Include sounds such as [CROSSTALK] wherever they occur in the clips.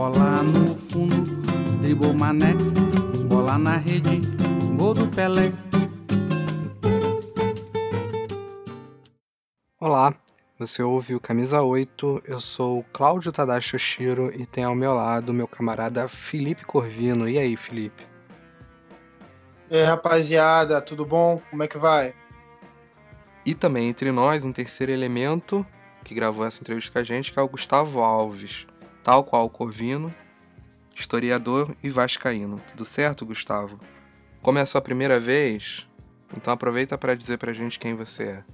Bola no fundo, dribou mané. Bola na rede, gol do Pelé. Olá, você ouve o Camisa 8, eu sou Cláudio Tadashi Oshiro e tem ao meu lado meu camarada Felipe Corvino. E aí, Felipe? E aí, rapaziada, tudo bom? Como é que vai? E também entre nós, um terceiro elemento que gravou essa entrevista com a gente, que é o Gustavo Alves, tal qual o Corvino, historiador e vascaíno. Tudo certo, Gustavo? Como é a sua primeira vez, então aproveita para dizer pra gente quem você é.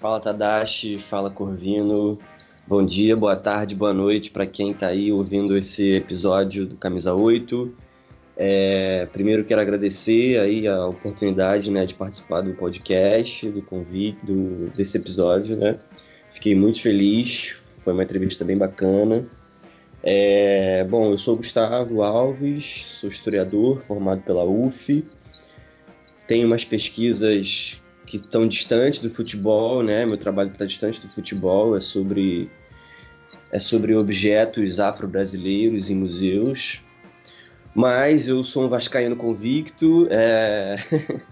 Fala Tadashi, fala Corvino. Bom dia, boa tarde, boa noite para quem está aí ouvindo esse episódio do Camisa 8. É, primeiro quero agradecer aí a oportunidade né, de participar do podcast, do convite, do, desse episódio. Né? Fiquei muito feliz, foi uma entrevista bem bacana. É, bom, eu sou Gustavo Alves, sou historiador formado pela UF. Tenho umas pesquisas que estão distantes do futebol, né? Meu trabalho está distante do futebol, é sobre é sobre objetos afro-brasileiros em museus. Mas eu sou um vascaíno convicto é...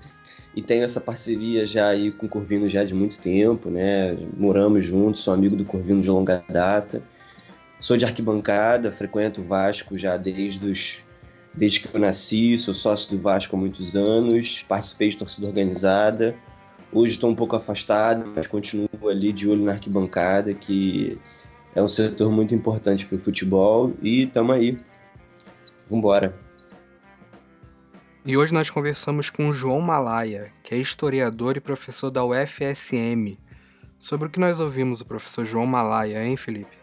[LAUGHS] e tenho essa parceria já aí com o Corvino já de muito tempo, né? Moramos juntos, sou amigo do Corvino de longa data. Sou de arquibancada, frequento o Vasco já desde os desde que eu nasci, sou sócio do Vasco há muitos anos, participei de torcida organizada. Hoje estou um pouco afastado, mas continuo ali de olho na arquibancada, que é um setor muito importante para o futebol e estamos aí. Vambora. E hoje nós conversamos com o João Malaya, que é historiador e professor da UFSM. Sobre o que nós ouvimos o professor João Malaya, hein, Felipe?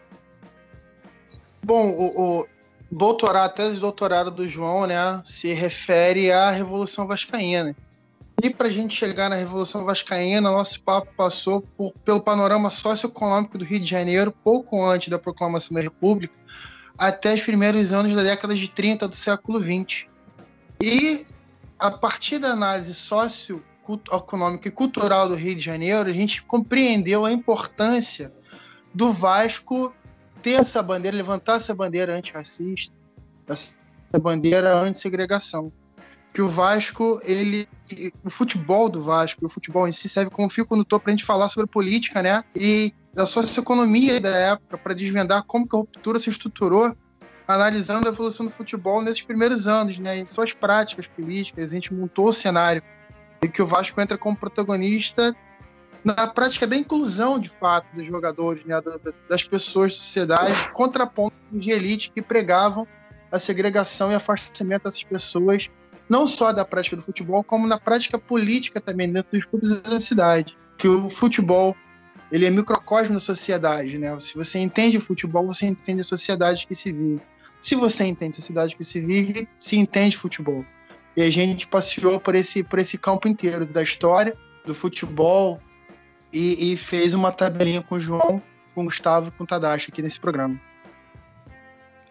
Bom, o, o doutorado, a tese de doutorado do João, né, se refere à Revolução Vascaína. E para a gente chegar na Revolução Vascaína, nosso papo passou por, pelo panorama socioeconômico do Rio de Janeiro, pouco antes da proclamação da República, até os primeiros anos da década de 30 do século XX. E a partir da análise socioeconômica e cultural do Rio de Janeiro, a gente compreendeu a importância do Vasco ter essa bandeira, levantar essa bandeira antirracista, essa bandeira anti-segregação. Que o Vasco, ele, o futebol do Vasco, o futebol em si serve como fio condutor para a gente falar sobre política, né? E a socioeconomia da época, para desvendar como que a ruptura se estruturou, analisando a evolução do futebol nesses primeiros anos, né? Em suas práticas políticas, a gente montou o cenário e que o Vasco entra como protagonista na prática da inclusão, de fato, dos jogadores, né, das pessoas da sociedade, contraponto de elite que pregavam a segregação e afastamento dessas pessoas, não só da prática do futebol, como na prática política também, dentro dos clubes da cidade. Que o futebol ele é microcosmo da sociedade, né? Se você entende o futebol, você entende a sociedade que se vive. Se você entende a sociedade que se vive, se entende futebol. E a gente passeou por esse, por esse campo inteiro da história, do futebol, e, e, fez uma tabelinha com o João, com o Gustavo com o Tadashi aqui nesse programa.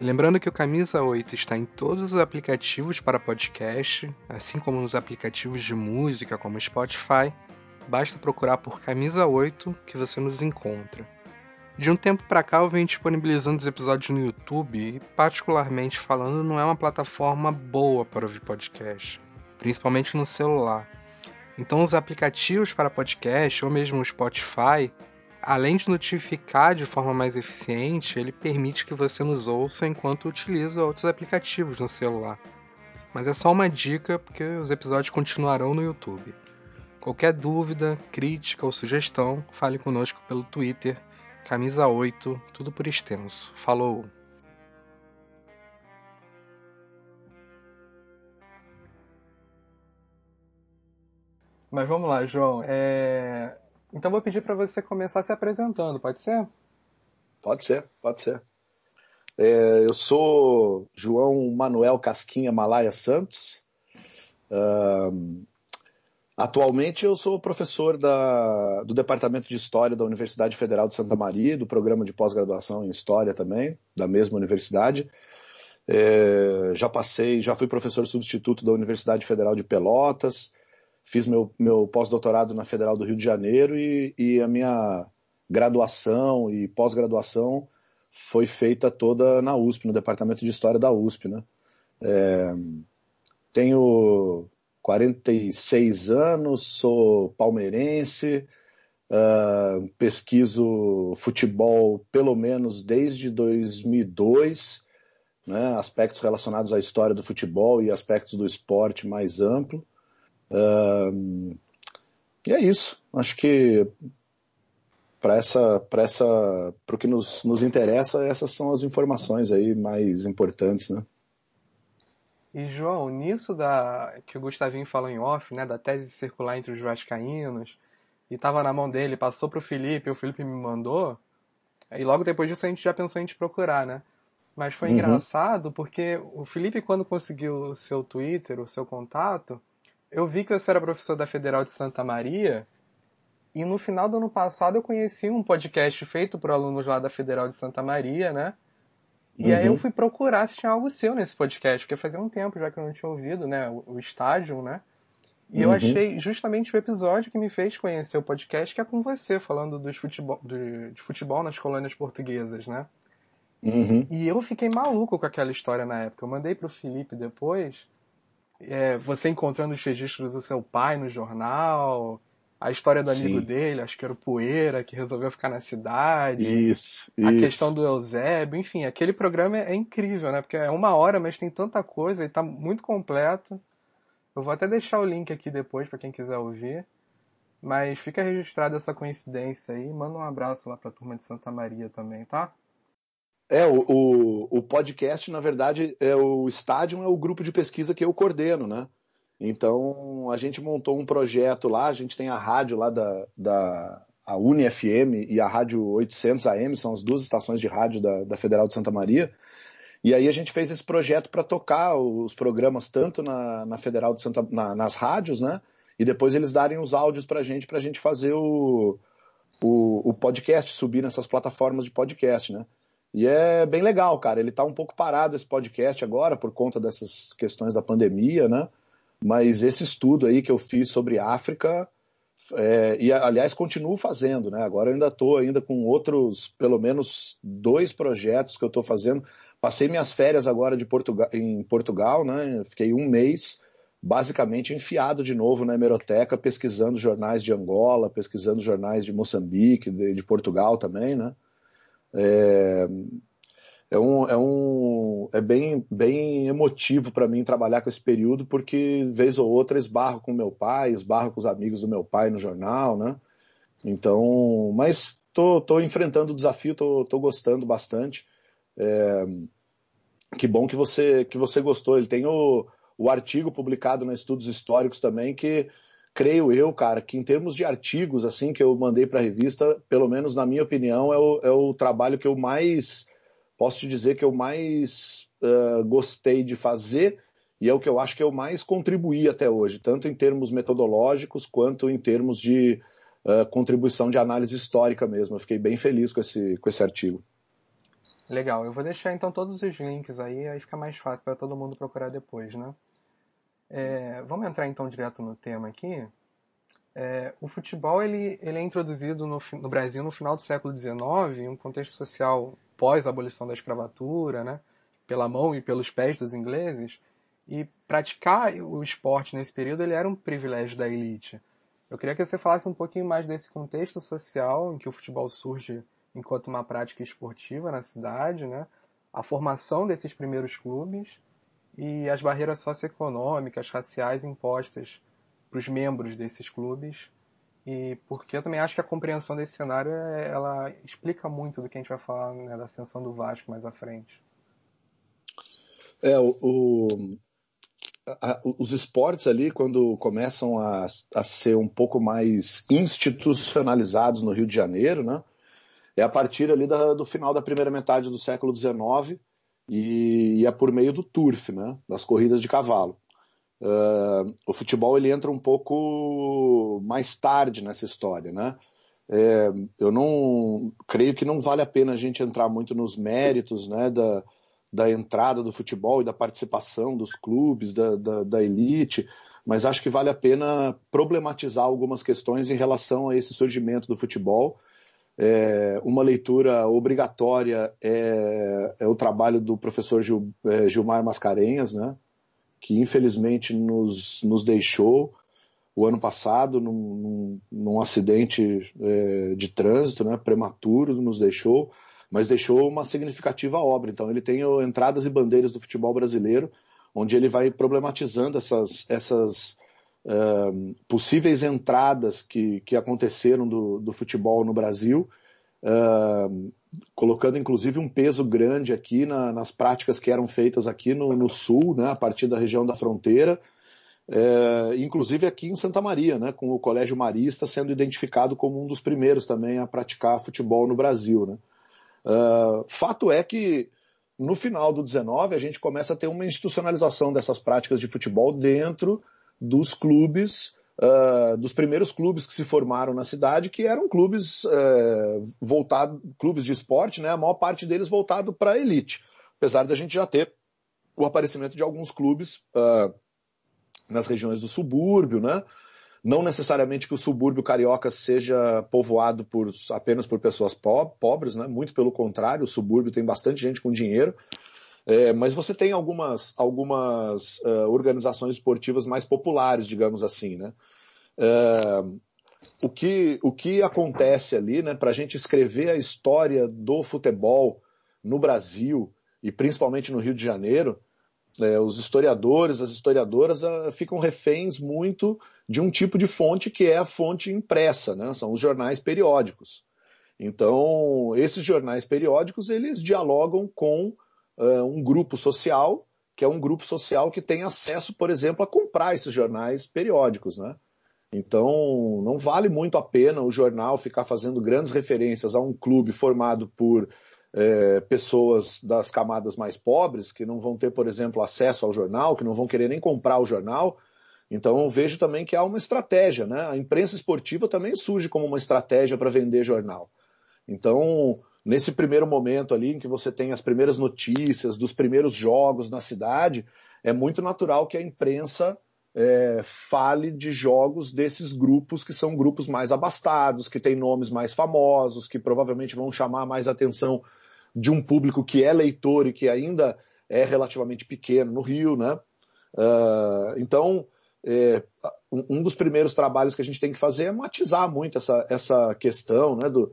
Lembrando que o Camisa 8 está em todos os aplicativos para podcast, assim como nos aplicativos de música como Spotify. Basta procurar por Camisa 8 que você nos encontra. De um tempo para cá eu venho disponibilizando os episódios no YouTube e, particularmente falando, não é uma plataforma boa para ouvir podcast, principalmente no celular. Então, os aplicativos para podcast ou mesmo o Spotify, além de notificar de forma mais eficiente, ele permite que você nos ouça enquanto utiliza outros aplicativos no celular. Mas é só uma dica porque os episódios continuarão no YouTube. Qualquer dúvida, crítica ou sugestão, fale conosco pelo Twitter, camisa 8, tudo por extenso. Falou! Mas vamos lá, João. É... Então vou pedir para você começar se apresentando, pode ser? Pode ser, pode ser. É, eu sou João Manuel Casquinha Malaya Santos. Atualmente eu sou professor da, do Departamento de História da Universidade Federal de Santa Maria, do programa de pós-graduação em História também, da mesma universidade. É, já passei, já fui professor substituto da Universidade Federal de Pelotas, fiz meu, meu pós-doutorado na Federal do Rio de Janeiro e, e a minha graduação e pós-graduação foi feita toda na USP, no Departamento de História da USP, né? É, tenho 46 anos, sou palmeirense, uh, pesquiso futebol pelo menos desde 2002, né? aspectos relacionados à história do futebol e aspectos do esporte mais amplo. Uh, e é isso. Acho que para essa, para essa, para o que nos, nos interessa, essas são as informações aí mais importantes, né? E João, nisso da que o Gustavinho falou em off, né, da tese circular entre os vascaínos, e estava na mão dele, passou para o Felipe, o Felipe me mandou, e logo depois disso a gente já pensou em te procurar, né? Mas foi uhum. engraçado porque o Felipe, quando conseguiu o seu Twitter, o seu contato, eu vi que você era professor da Federal de Santa Maria e no final do ano passado eu conheci um podcast feito por alunos lá da Federal de Santa Maria, né? E uhum. aí eu fui procurar se tinha algo seu nesse podcast, porque fazia um tempo já que eu não tinha ouvido, né? O, o estágio, né? E uhum. eu achei justamente o episódio que me fez conhecer o podcast, que é com você, falando dos futebol, de, de futebol nas colônias portuguesas, né? Uhum. E eu fiquei maluco com aquela história na época. Eu mandei pro Felipe depois, é, você encontrando os registros do seu pai no jornal, a história do amigo Sim. dele, acho que era o Poeira, que resolveu ficar na cidade. Isso, A isso. questão do Eusébio, enfim, aquele programa é, incrível, né? Porque é uma hora, mas tem tanta coisa e tá muito completo. Eu vou até deixar o link aqui depois para quem quiser ouvir. Mas fica registrada essa coincidência aí. Manda um abraço lá pra turma de Santa Maria também, tá? É, o, o, o podcast, na verdade, é o Estádio é o grupo de pesquisa que eu coordeno, né? Então, a gente montou um projeto lá, a gente tem a rádio lá da, da a UniFM e a Rádio 800 AM, são as duas estações de rádio da, da Federal de Santa Maria. E aí a gente fez esse projeto para tocar os programas tanto na, na Federal de Santa na, nas rádios, né? E depois eles darem os áudios para a gente, para a gente fazer o, o, o, podcast, subir nessas plataformas de podcast, né? E é bem legal, cara. Ele está um pouco parado esse podcast agora por conta dessas questões da pandemia, né? Mas esse estudo aí que eu fiz sobre África, é, e aliás continuo fazendo, né? Agora eu ainda estou ainda com outros, pelo menos dois projetos que eu estou fazendo. Passei minhas férias agora de Portugal, em Portugal, né? Fiquei um mês basicamente enfiado de novo na hemeroteca, pesquisando jornais de Angola, pesquisando jornais de Moçambique, de, de Portugal também, né? É, é um, é um é bem, bem emotivo para mim trabalhar com esse período, porque vez ou outra esbarro com meu pai, esbarro com os amigos do meu pai no jornal, né? Então, mas tô, tô enfrentando o desafio, tô, tô gostando bastante. É, que bom que você que você gostou. Ele tem o, o artigo publicado na Estudos Históricos também, que creio eu, cara, que em termos de artigos assim que eu mandei para a revista, pelo menos na minha opinião, é o, é o trabalho que eu mais posso te dizer que eu mais uh, gostei de fazer e é o que eu acho que eu mais contribuí até hoje, tanto em termos metodológicos quanto em termos de uh, contribuição de análise histórica mesmo. Eu fiquei bem feliz com esse, com esse artigo. Legal, eu vou deixar então todos os links aí, aí fica mais fácil para todo mundo procurar depois, né? É, vamos entrar então direto no tema aqui. É, o futebol ele, ele é introduzido no, no Brasil no final do século XIX, em um contexto social pós-abolição da escravatura, né, pela mão e pelos pés dos ingleses, e praticar o esporte nesse período ele era um privilégio da elite. Eu queria que você falasse um pouquinho mais desse contexto social em que o futebol surge enquanto uma prática esportiva na cidade, né, a formação desses primeiros clubes e as barreiras socioeconômicas, raciais impostas para os membros desses clubes e porque eu também acho que a compreensão desse cenário é, ela explica muito do que a gente vai falar né, da ascensão do Vasco mais à frente. É, o, o a, os esportes ali, quando começam a, a ser um pouco mais institucionalizados no Rio de Janeiro, né? é a partir ali da, do final da primeira metade do século XIX e, é por meio do turf, né, das corridas de cavalo. Uh, o futebol ele entra um pouco mais tarde nessa história, né? É, eu não creio que não vale a pena a gente entrar muito nos méritos, né, da, da entrada do futebol e da participação dos clubes, da, da, da elite, mas acho que vale a pena problematizar algumas questões em relação a esse surgimento do futebol é, uma leitura obrigatória é, é, o trabalho do professor Gil, é, Gilmar Mascarenhas, né, que infelizmente nos, nos deixou o ano passado num, num, acidente é, de trânsito né, prematuro, nos deixou, mas deixou uma significativa obra. Então ele tem Entradas e Bandeiras do Futebol Brasileiro, onde ele vai problematizando essas, essas uh, possíveis entradas que, que aconteceram do, do futebol no Brasil, uh, colocando inclusive um peso grande aqui na, nas práticas que eram feitas aqui no, no sul, né, a partir da região da fronteira, uh, inclusive aqui em Santa Maria, né, com o Colégio Marista sendo identificado como um dos primeiros também a praticar futebol no Brasil. Né. fato é que no final do 19 a gente começa a ter uma institucionalização dessas práticas de futebol dentro dos clubes, uh, dos primeiros clubes que se formaram na cidade, que eram clubes uh, voltados, clubes de esporte, né? A maior parte deles voltado para a elite, apesar da gente já ter o aparecimento de alguns clubes uh, nas regiões do subúrbio, né? Não necessariamente que o subúrbio carioca seja povoado por, apenas por pessoas po pobres, né? muito pelo contrário, o subúrbio tem bastante gente com dinheiro. É, mas você tem algumas, algumas uh, organizações esportivas mais populares, digamos assim, né? Uh, o, que, o que acontece ali, né, para a gente escrever a história do futebol no Brasil e principalmente no Rio de Janeiro, é, os historiadores, as historiadoras uh, ficam reféns muito de um tipo de fonte que é a fonte impressa, né? São os jornais periódicos. Então, esses jornais periódicos, eles dialogam com uh, um grupo social, que é um grupo social que tem acesso, por exemplo, a comprar esses jornais periódicos, né? Então, não vale muito a pena o jornal ficar fazendo grandes referências a um clube formado por é, pessoas das camadas mais pobres, que não vão ter, por exemplo, acesso ao jornal, que não vão querer nem comprar o jornal. Então, vejo também que há uma estratégia, né? A imprensa esportiva também surge como uma estratégia para vender jornal. Então, nesse primeiro momento ali em que você tem as primeiras notícias dos primeiros jogos na cidade, é muito natural que a imprensa é, fale de jogos desses grupos que são grupos mais abastados, que têm nomes mais famosos, que provavelmente vão chamar mais atenção de um público que é leitor e que ainda é relativamente pequeno no Rio, né? Uh, então, é, um dos primeiros trabalhos que a gente tem que fazer é matizar muito essa, essa questão né, do,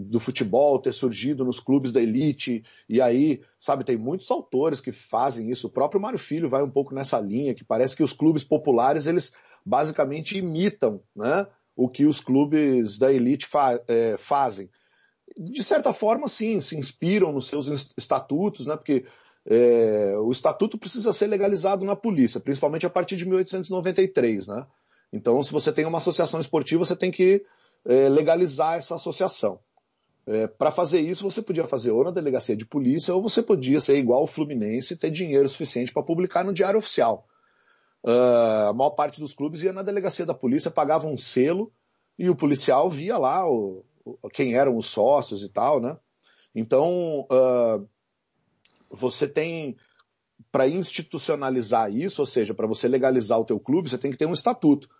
do futebol ter surgido nos clubes da elite, e aí, sabe, tem muitos autores que fazem isso. O próprio Mário Filho vai um pouco nessa linha, que parece que os clubes populares, eles basicamente imitam né, o que os clubes da elite fa é, fazem. De certa forma, sim, se inspiram nos seus estatutos, né, porque é, o estatuto precisa ser legalizado na polícia, principalmente a partir de 1893. Né? Então, se você tem uma associação esportiva, você tem que é, legalizar essa associação. É, para fazer isso, você podia fazer ou na delegacia de polícia, ou você podia ser igual o Fluminense e ter dinheiro suficiente para publicar no diário oficial. Uh, a maior parte dos clubes ia na delegacia da polícia, pagava um selo e o policial via lá o, o, quem eram os sócios e tal, né? Então, uh, você tem, para institucionalizar isso, ou seja, para você legalizar o teu clube, você tem que ter um estatuto.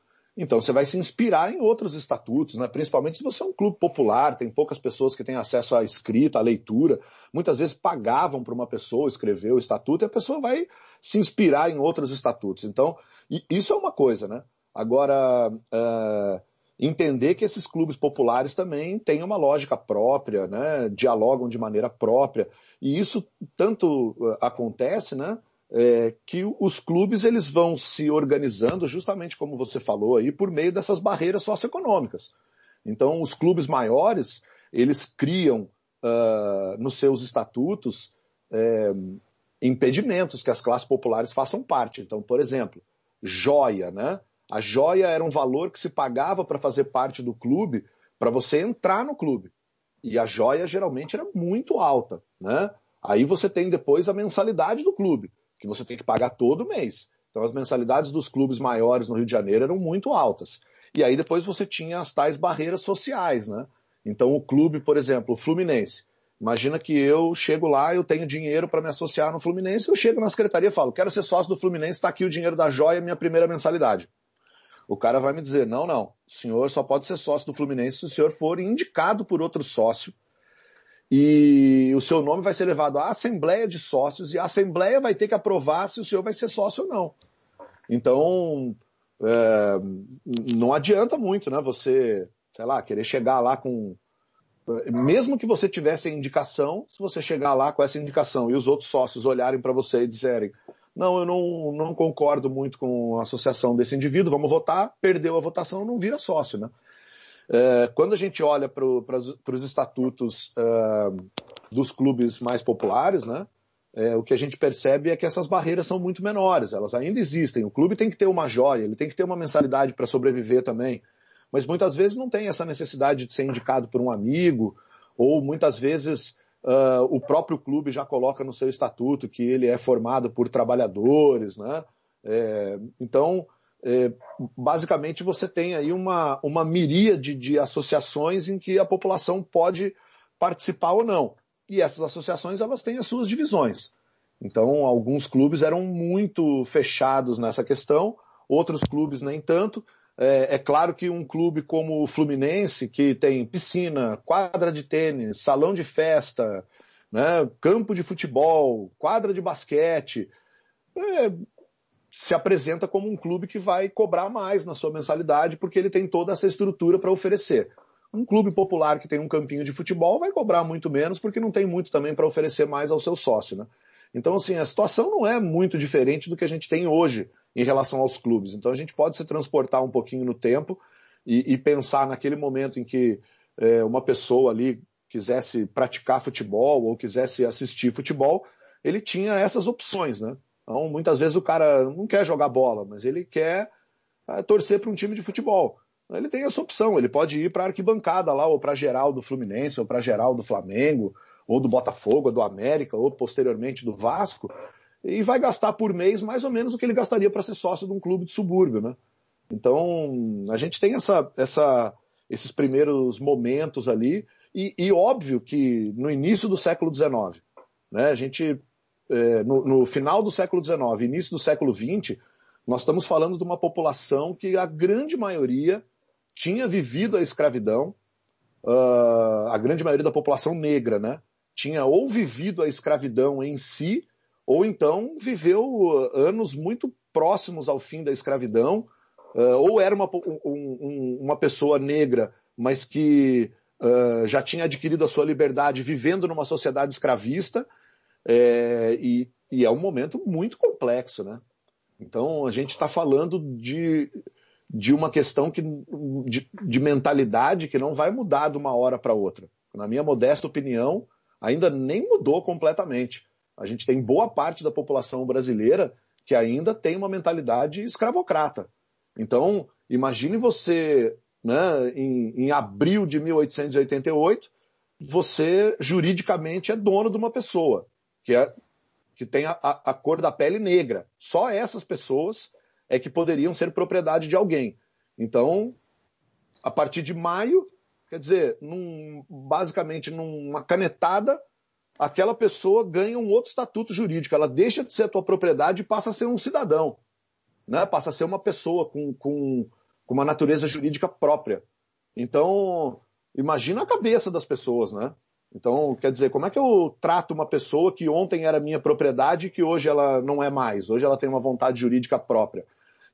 Então você vai se inspirar em outros estatutos, né? principalmente se você é um clube popular, tem poucas pessoas que têm acesso à escrita, à leitura. Muitas vezes pagavam para uma pessoa escrever o estatuto e a pessoa vai se inspirar em outros estatutos. Então, isso é uma coisa, né? Agora, uh, entender que esses clubes populares também têm uma lógica própria, né? dialogam de maneira própria. E isso tanto uh, acontece, né? É, que os clubes eles vão se organizando justamente como você falou aí por meio dessas barreiras socioeconômicas. Então os clubes maiores eles criam uh, nos seus estatutos é, impedimentos que as classes populares façam parte. Então, por exemplo, joia, né? A joia era um valor que se pagava para fazer parte do clube, para você entrar no clube. E a joia geralmente era muito alta, né? Aí você tem depois a mensalidade do clube, que você tem que pagar todo mês. Então as mensalidades dos clubes maiores no Rio de Janeiro eram muito altas. E aí depois você tinha as tais barreiras sociais, né? Então o clube, por exemplo, o Fluminense. Imagina que eu chego lá, eu tenho dinheiro para me associar no Fluminense, eu chego na secretaria e falo, quero ser sócio do Fluminense, está aqui o dinheiro da joia, minha primeira mensalidade. O cara vai me dizer, não, não, o senhor só pode ser sócio do Fluminense se o senhor for indicado por outro sócio e o seu nome vai ser levado à Assembleia de Sócios e a Assembleia vai ter que aprovar se o senhor vai ser sócio ou não. Então, é, não adianta muito, né? Você, sei lá, querer chegar lá com. Mesmo que você tivesse a indicação, se você chegar lá com essa indicação e os outros sócios olharem para você e disserem: não, eu não, não concordo muito com a associação desse indivíduo, vamos votar, perdeu a votação, não vira sócio, né? É, quando a gente olha para os estatutos uh, dos clubes mais populares, né, é, o que a gente percebe é que essas barreiras são muito menores, elas ainda existem. O clube tem que ter uma joia, ele tem que ter uma mensalidade para sobreviver também, mas muitas vezes não tem essa necessidade de ser indicado por um amigo, ou muitas vezes uh, o próprio clube já coloca no seu estatuto que ele é formado por trabalhadores, né? É, então, é, basicamente você tem aí uma, uma miríade de associações em que a população pode participar ou não. E essas associações elas têm as suas divisões. Então, alguns clubes eram muito fechados nessa questão, outros clubes nem tanto. É, é, claro que um clube como o Fluminense, que tem piscina, quadra de tênis, salão de festa, né, campo de futebol, quadra de basquete, é, se apresenta como um clube que vai cobrar mais na sua mensalidade, porque ele tem toda essa estrutura para oferecer. Um clube popular que tem um campinho de futebol vai cobrar muito menos, porque não tem muito também para oferecer mais ao seu sócio. Né? Então, assim, a situação não é muito diferente do que a gente tem hoje em relação aos clubes. Então, a gente pode se transportar um pouquinho no tempo e, e pensar naquele momento em que é, uma pessoa ali quisesse praticar futebol ou quisesse assistir futebol, ele tinha essas opções, né? Então, muitas vezes o cara não quer jogar bola, mas ele quer é, torcer para um time de futebol. Ele tem essa opção, ele pode ir para a arquibancada lá, ou para geral do Fluminense, ou para geral do Flamengo, ou do Botafogo, ou do América, ou posteriormente do Vasco, e vai gastar por mês mais ou menos o que ele gastaria para ser sócio de um clube de subúrbio, né? Então, a gente tem essa, essa, esses primeiros momentos ali, e, e óbvio que no início do século XIX, né, a gente é, no, no, final do século XIX, início do século XX, nós estamos falando de uma população que a grande maioria tinha vivido a escravidão, uh, a grande maioria da população negra, né? Tinha ou vivido a escravidão em si, ou então viveu anos muito próximos ao fim da escravidão, uh, ou era uma, um, uma pessoa negra, mas que uh, já tinha adquirido a sua liberdade vivendo numa sociedade escravista, é, e, e, é um momento muito complexo, né? Então a gente está falando de, de uma questão que, de, de mentalidade que não vai mudar de uma hora para outra. Na minha modesta opinião, ainda nem mudou completamente. A gente tem boa parte da população brasileira que ainda tem uma mentalidade escravocrata. Então, imagine você, né, em, em abril de 1888, você juridicamente é dono de uma pessoa que, é, que tem a, a, cor da pele negra. Só essas pessoas é que poderiam ser propriedade de alguém. Então, a partir de maio, quer dizer, num, basicamente numa canetada, aquela pessoa ganha um outro estatuto jurídico. Ela deixa de ser a tua propriedade e passa a ser um cidadão. Né? Passa a ser uma pessoa com, com, com uma natureza jurídica própria. Então, imagina a cabeça das pessoas, né? Então, quer dizer, como é que eu trato uma pessoa que ontem era minha propriedade e que hoje ela não é mais? Hoje ela tem uma vontade jurídica própria.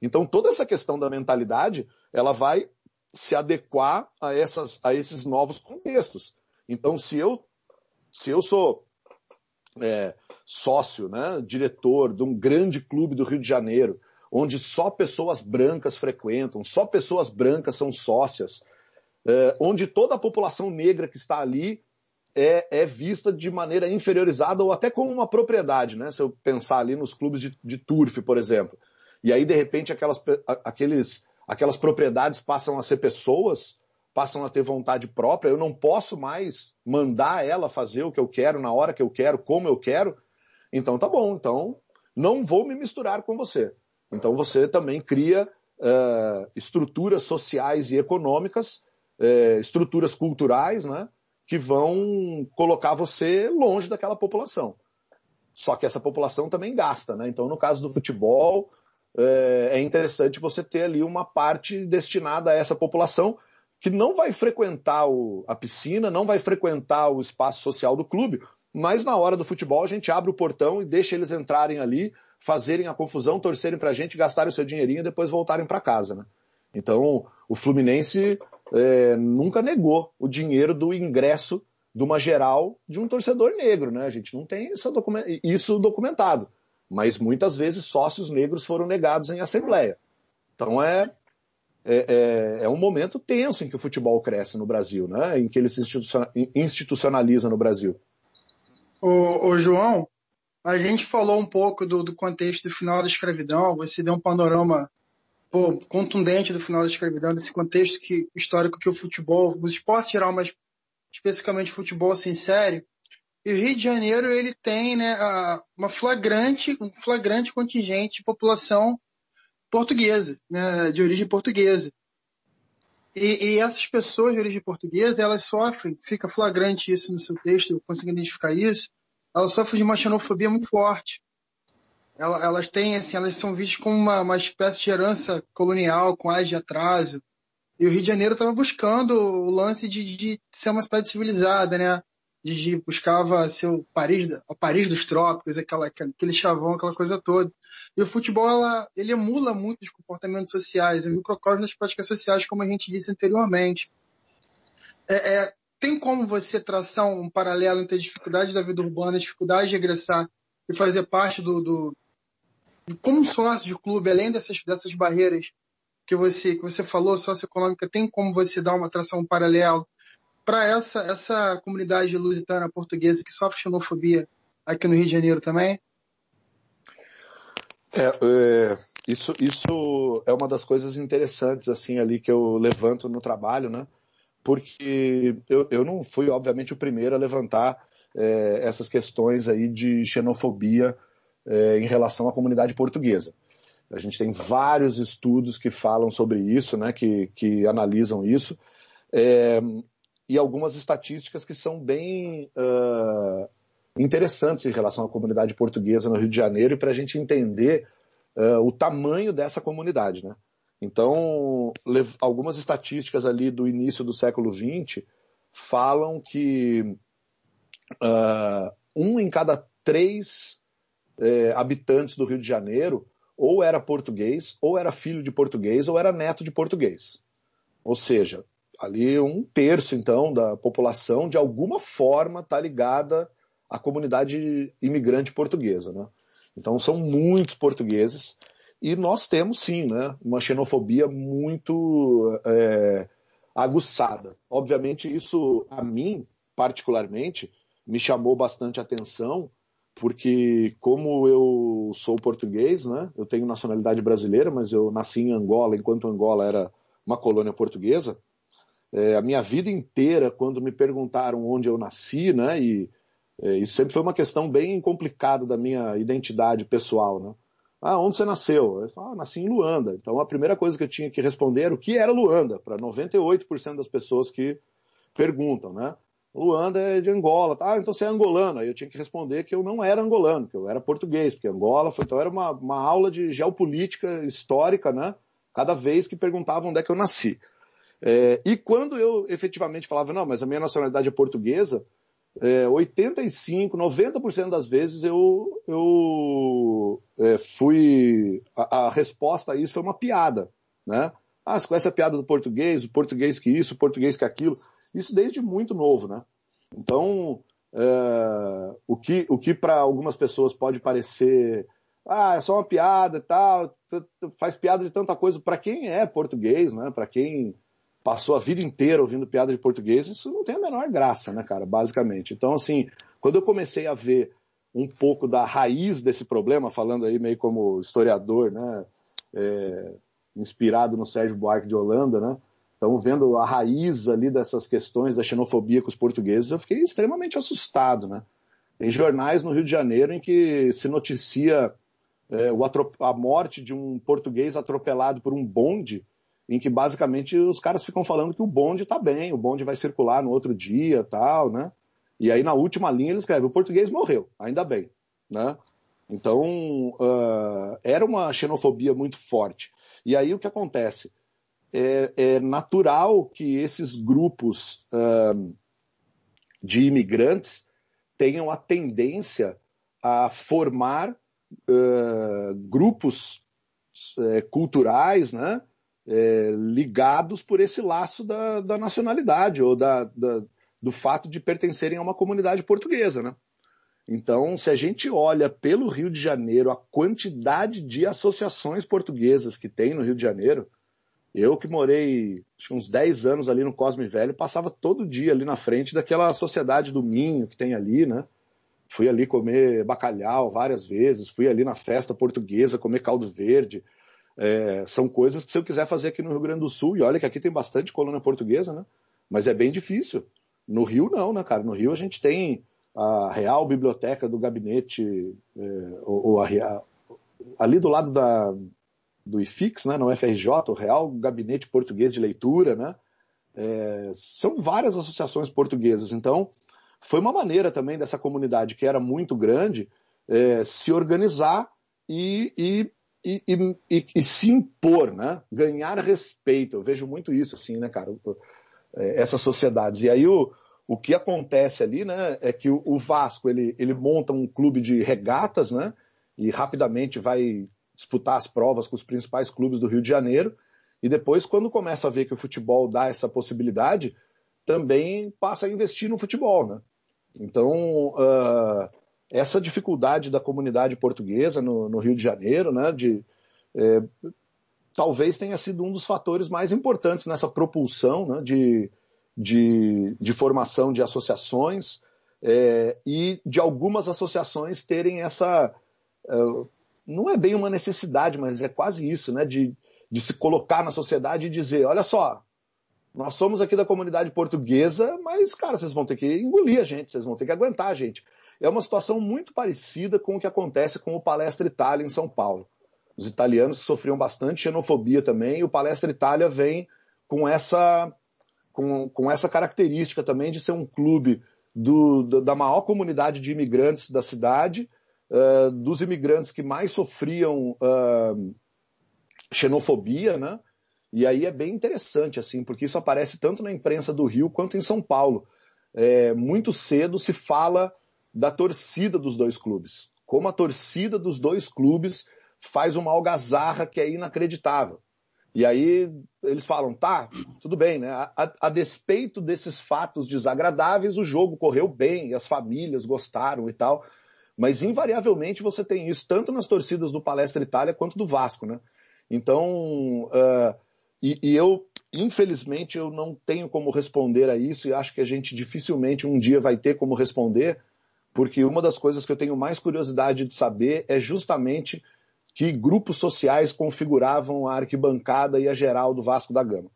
Então, toda essa questão da mentalidade, ela vai se adequar a, essas, a esses novos contextos. Então, se eu, se eu sou é, sócio, né, diretor de um grande clube do Rio de Janeiro, onde só pessoas brancas frequentam, só pessoas brancas são sócias, é, onde toda a população negra que está ali é, é, vista de maneira inferiorizada ou até como uma propriedade, né? Se eu pensar ali nos clubes de, de turf, por exemplo. E aí, de repente, aquelas, aqueles, aquelas propriedades passam a ser pessoas, passam a ter vontade própria, eu não posso mais mandar ela fazer o que eu quero, na hora que eu quero, como eu quero. Então tá bom, então não vou me misturar com você. Então você também cria uh, estruturas sociais e econômicas, uh, estruturas culturais, né, que vão colocar você longe daquela população. Só que essa população também gasta, né? Então, no caso do futebol, é, é interessante você ter ali uma parte destinada a essa população que não vai frequentar o, a piscina, não vai frequentar o espaço social do clube, mas na hora do futebol a gente abre o portão e deixa eles entrarem ali, fazerem a confusão, torcerem para a gente, gastarem o seu dinheirinho e depois voltarem para casa, né? Então, o Fluminense é, nunca negou o dinheiro do ingresso de uma geral de um torcedor negro, né? A gente não tem isso documentado, mas muitas vezes sócios negros foram negados em assembleia. Então é, é, é, é um momento tenso em que o futebol cresce no Brasil, né? Em que ele se institucionaliza no Brasil. Ô, ô João, a gente falou um pouco do, do, contexto do final da escravidão, você deu um panorama pô, contundente do final da escravidão, desse contexto que, histórico que o futebol, os esportes geral, mas especificamente futebol sem série, e o Rio de Janeiro ele tem né, uma flagrante, um flagrante contingente de população portuguesa, né, de origem portuguesa. E, e, essas pessoas de origem portuguesa, elas sofrem, fica flagrante isso no seu texto, eu consigo identificar isso, elas sofrem de uma xenofobia muito forte. Elas têm, assim, elas são vistas como uma, uma espécie de herança colonial, com áreas de atraso, e o Rio de Janeiro estava buscando o lance de, de, ser uma cidade civilizada, né? De, de buscava ser o Paris, o Paris dos trópicos, aquela, aquele chavão, aquela coisa toda. E o futebol, ela, ele emula muito os comportamentos sociais, o microcosmo das práticas sociais, como a gente disse anteriormente. É, é, tem como você traçar um paralelo entre as dificuldades da vida urbana, a dificuldade de regressar e fazer parte do, do como sócio de clube, além dessas, dessas barreiras que você, que você falou, socioeconômica, tem como você dar uma atração paralela para essa, essa comunidade lusitana portuguesa que sofre xenofobia aqui no Rio de Janeiro também? É, é, isso, isso é uma das coisas interessantes assim ali que eu levanto no trabalho, né? Porque eu, eu não fui, obviamente, o primeiro a levantar é, essas questões aí de xenofobia é, em relação à comunidade portuguesa. A gente tem vários estudos que falam sobre isso, né, que, que analisam isso, é, e algumas estatísticas que são bem uh, interessantes em relação à comunidade portuguesa no Rio de Janeiro e para a gente entender uh, o tamanho dessa comunidade. Né? Então, algumas estatísticas ali do início do século XX falam que uh, um em cada três eh, habitantes do Rio de Janeiro ou era português, ou era filho de português, ou era neto de português. Ou seja, ali um terço, então, da população, de alguma forma, está ligada à comunidade imigrante portuguesa. Né? Então, são muitos portugueses, e nós temos, sim, né, uma xenofobia muito é, aguçada. Obviamente, isso, a mim, particularmente, me chamou bastante atenção, porque como eu sou português, né, eu tenho nacionalidade brasileira, mas eu nasci em Angola, enquanto Angola era uma colônia portuguesa. É, a minha vida inteira, quando me perguntaram onde eu nasci, né, e é, isso sempre foi uma questão bem complicada da minha identidade pessoal, né. Ah, onde você nasceu? Eu falo, ah, nasci em Luanda. Então a primeira coisa que eu tinha que responder era o que era Luanda, para 98% das pessoas que perguntam, né? Luanda é de Angola. Ah, então você é angolano. Aí eu tinha que responder que eu não era angolano, que eu era português, porque Angola foi, então era uma, uma aula de geopolítica histórica, né? Cada vez que perguntavam onde é que eu nasci. É, e quando eu efetivamente falava, não, mas a minha nacionalidade é portuguesa, é, 85, 90% das vezes eu, eu é, fui. A, a, resposta a isso foi uma piada, né? Ah, você conhece a piada do português, o português que isso, o português que aquilo. Isso desde muito novo, né? Então, é, o que, o que para algumas pessoas pode parecer, ah, é só uma piada e tal, faz piada de tanta coisa. Para quem é português, né? Para quem passou a vida inteira ouvindo piada de português, isso não tem a menor graça, né, cara? Basicamente. Então, assim, quando eu comecei a ver um pouco da raiz desse problema, falando aí meio como historiador, né? É, inspirado no Sérgio Buarque de Holanda, né? estão vendo a raiz ali dessas questões da xenofobia com os portugueses, eu fiquei extremamente assustado, né? Tem jornais no Rio de Janeiro em que se noticia é, a morte de um português atropelado por um bonde, em que basicamente os caras ficam falando que o bonde está bem, o bonde vai circular no outro dia, tal, né? E aí na última linha ele escreve: o português morreu, ainda bem, né? Então uh, era uma xenofobia muito forte. E aí o que acontece? É, é natural que esses grupos de imigrantes tenham a tendência a formar uh, grupos uh, culturais, né, uh, ligados por esse laço da, da nacionalidade ou da, da, do fato de pertencerem a uma comunidade portuguesa, né? Então, se a gente olha pelo Rio de Janeiro, a quantidade de associações portuguesas que tem no Rio de Janeiro, eu que morei uns 10 anos ali no Cosme Velho, passava todo dia ali na frente daquela sociedade do Minho que tem ali, né? Fui ali comer bacalhau várias vezes, fui ali na festa portuguesa comer caldo verde. É, são coisas que se eu quiser fazer aqui no Rio Grande do Sul, e olha que aqui tem bastante colônia portuguesa, né? Mas é bem difícil. No Rio não, né, cara? No Rio a gente tem a Real Biblioteca do Gabinete, é, ou, ou a, a, ali do lado da, do IFIX, né, no FRJ, o Real Gabinete Português de Leitura, né, é, são várias associações portuguesas. Então, foi uma maneira também dessa comunidade, que era muito grande, é, se organizar e, e, e, e, se impor, né, ganhar respeito. Eu vejo muito isso, assim, né, cara, é, essas sociedades. E aí o, o que acontece ali, né, é que o, Vasco, ele, ele monta um clube de regatas, né, e rapidamente vai disputar as provas com os principais clubes do Rio de Janeiro. E depois, quando começa a ver que o futebol dá essa possibilidade, também passa a investir no futebol. Né? Então, uh, essa dificuldade da comunidade portuguesa no, no Rio de Janeiro, né, de, é, talvez tenha sido um dos fatores mais importantes nessa propulsão né, de, de, de, formação de associações é, e de algumas associações terem essa. Uh, não é bem uma necessidade, mas é quase isso, né? De, de se colocar na sociedade e dizer: olha só, nós somos aqui da comunidade portuguesa, mas, cara, vocês vão ter que engolir a gente, vocês vão ter que aguentar a gente. É uma situação muito parecida com o que acontece com o Palestra Itália em São Paulo. Os italianos sofriam bastante xenofobia também, e o Palestra Itália vem com essa, com, com essa característica também de ser um clube do, da maior comunidade de imigrantes da cidade, uh, dos imigrantes que mais sofriam uh, xenofobia, né? E aí é bem interessante, assim, porque isso aparece tanto na imprensa do Rio quanto em São Paulo. É, muito cedo se fala da torcida dos dois clubes. Como a torcida dos dois clubes faz uma algazarra que é inacreditável. E aí eles falam, tá, tudo bem, né? A, a, despeito desses fatos desagradáveis, o jogo correu bem, as famílias gostaram e tal. Mas invariavelmente você tem isso tanto nas torcidas do Palestra Itália quanto do Vasco, né? Então, uh, e, e, eu, infelizmente, eu não tenho como responder a isso e acho que a gente dificilmente um dia vai ter como responder, porque uma das coisas que eu tenho mais curiosidade de saber é justamente que grupos sociais configuravam a arquibancada e a geral do Vasco da Gama.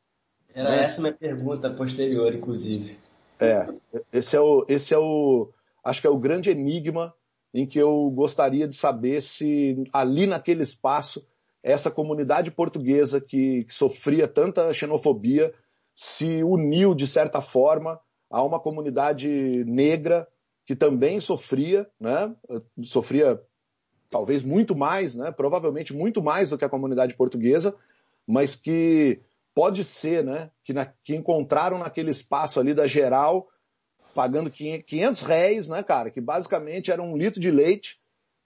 Era né? essa minha pergunta posterior, inclusive. É, esse é o, esse é o, acho que é o grande enigma em que eu gostaria de saber se ali naquele espaço essa comunidade portuguesa que, que, sofria tanta xenofobia se uniu de certa forma a uma comunidade negra que também sofria, né? Sofria talvez muito mais, né? Provavelmente muito mais do que a comunidade portuguesa, mas que pode ser, né? Que, na, que encontraram naquele espaço ali da geral pagando 500 réis, né, cara? Que basicamente era um litro de leite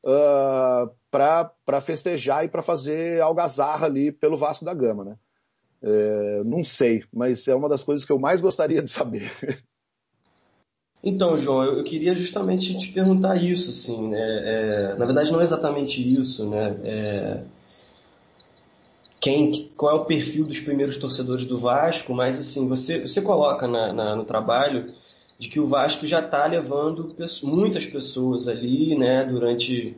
uh, ah, para festejar e para fazer algazarra ali pelo Vasco da Gama, né? É, não sei, mas é uma das coisas que eu mais gostaria de saber. [LAUGHS] Então, João, eu queria justamente te perguntar isso, assim, né? É, na verdade, não é exatamente isso, né? É, quem, qual é o perfil dos primeiros torcedores do Vasco, mas assim, você, você coloca na, na, no trabalho de que o Vasco já está levando muitas pessoas ali, né, durante,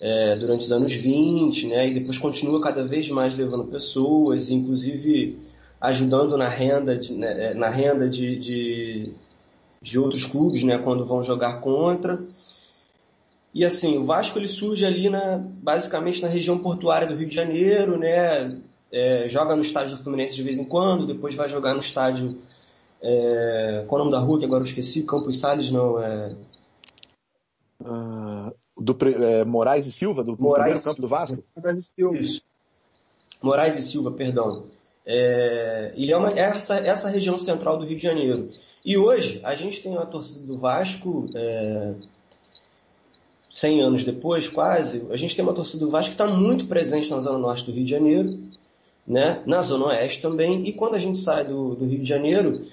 é, durante os anos 20, né, e depois continua cada vez mais levando pessoas, inclusive ajudando na renda de, né, é, na renda de, de, de, outros clubes, né, quando vão jogar contra. E assim, o Vasco ele surge ali na, basicamente na região portuária do Rio de Janeiro, né, é, joga no estádio do Fluminense de vez em quando, depois vai jogar no estádio é, qual é o nome da rua que agora eu esqueci? Campos Salles, não, é... Uh, do é, Moraes e Silva, do Moraes, primeiro campo do Vasco? Moraes e Silva. Isso. Moraes e Silva, perdão. É, e é, uma, é essa, essa região central do Rio de Janeiro. E hoje a gente tem uma torcida do Vasco, é, 100 anos depois, quase, a gente tem uma torcida do Vasco que está muito presente na zona norte do Rio de Janeiro, né, na zona oeste também, e quando a gente sai do, do Rio de Janeiro,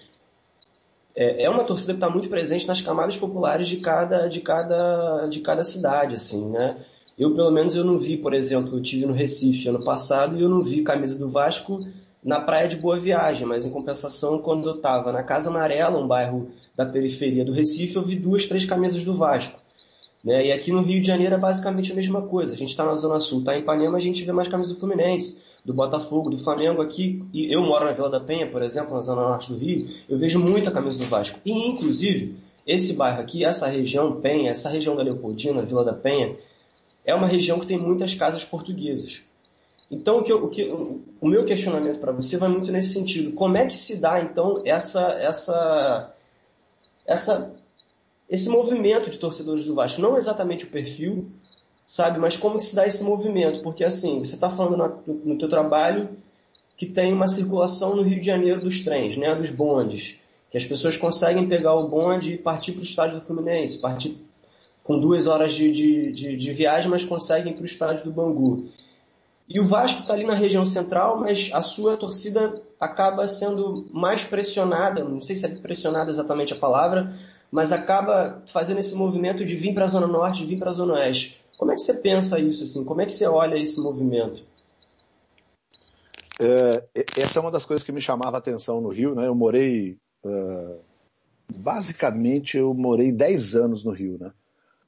é, é uma torcida que está muito presente nas camadas populares de cada, de cada, de cada cidade, assim, né? Eu, pelo menos, eu não vi, por exemplo, eu tive no Recife ano passado e eu não vi camisa do Vasco na praia de Boa Viagem, mas em compensação, quando eu estava na Casa Amarela, um bairro da periferia do Recife, eu vi duas, três camisas do Vasco. Né? E aqui no Rio de Janeiro é basicamente a mesma coisa. A gente está na Zona Sul, está em Ipanema, a gente vê mais camisas do Fluminense do Botafogo, do Flamengo aqui, e eu moro na Vila da Penha, por exemplo, na zona norte do Rio, eu vejo muita camisa do Vasco. E, inclusive, esse bairro aqui, essa região Penha, essa região da Leopoldina, Vila da Penha, é uma região que tem muitas casas portuguesas. Então, o, que o, que, o meu questionamento para você vai muito nesse sentido. Como é que se dá, então, essa, essa, essa, esse movimento de torcedores do Vasco? Não exatamente o perfil, sabe? Mas como que se dá esse movimento? Porque assim, você está falando na, no teu trabalho que tem uma circulação no Rio de Janeiro dos trens, né? Dos bondes, que as pessoas conseguem pegar o bonde e partir para o estádio do Fluminense, partir com duas horas de, de, de, de viagem, mas conseguem para o estádio do Bangu. E o Vasco está ali na região central, mas a sua torcida acaba sendo mais pressionada, não sei se é pressionada exatamente a palavra, mas acaba fazendo esse movimento de vir para a Zona Norte, de vir para a Zona Oeste. Como é que você pensa isso? Assim? Como é que você olha esse movimento? É, essa é uma das coisas que me chamava a atenção no Rio. Né? Eu morei. Uh, basicamente, eu morei 10 anos no Rio. Né?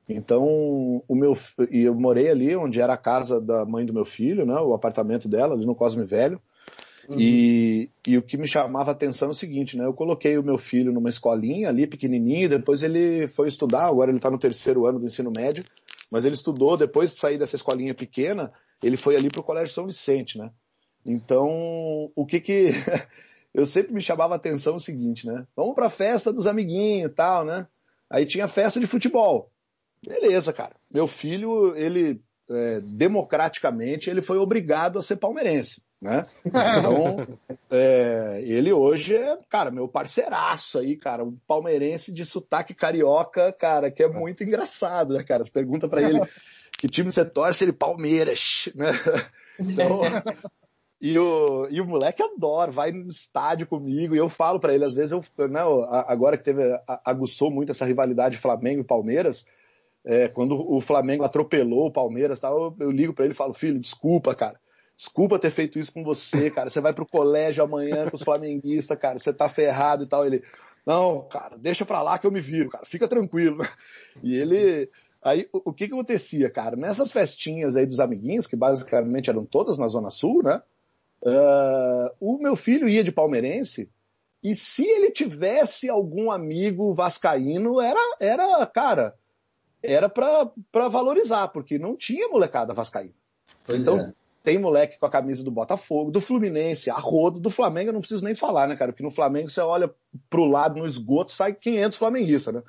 Então, o meu, e eu morei ali onde era a casa da mãe do meu filho, né? o apartamento dela, ali no Cosme Velho. Uhum. E, e, o que me chamava a atenção é o seguinte, né? Eu coloquei o meu filho numa escolinha ali, pequenininho, depois ele foi estudar, agora ele está no terceiro ano do ensino médio, mas ele estudou, depois de sair dessa escolinha pequena, ele foi ali para o Colégio São Vicente, né? Então, o que que... [LAUGHS] eu sempre me chamava a atenção o seguinte, né? Vamos para a festa dos amiguinhos e tal, né? Aí tinha festa de futebol. Beleza, cara. Meu filho, ele, é, democraticamente, ele foi obrigado a ser palmeirense né? Então, é, ele hoje é, cara, meu parceiraço aí, cara, um palmeirense de sotaque carioca, cara, que é muito engraçado, né, cara? Você pergunta para ele [LAUGHS] que time você torce, ele Palmeiras, né? Então, e o, e o moleque adora, vai no estádio comigo, e eu falo para ele, às vezes, eu, né, agora que teve, aguçou muito essa rivalidade Flamengo e Palmeiras, é, quando o Flamengo atropelou o Palmeiras, tal, eu, eu ligo para ele e falo, filho, desculpa, cara, Desculpa ter feito isso com você, cara. Você vai pro colégio amanhã com os flamenguistas, cara. Você tá ferrado e tal. Ele, não, cara, deixa pra lá que eu me viro, cara. Fica tranquilo. E ele. Aí, o, o que que acontecia, cara? Nessas festinhas aí dos amiguinhos, que basicamente eram todas na Zona Sul, né? Uh, o meu filho ia de palmeirense e se ele tivesse algum amigo vascaíno, era, era cara, era para valorizar, porque não tinha molecada vascaína. Pois então, é. Tem moleque com a camisa do Botafogo, do Fluminense, a rodo, do Flamengo eu não preciso nem falar, né, cara? Porque no Flamengo você olha pro lado no esgoto, sai 500 flamenguistas, né?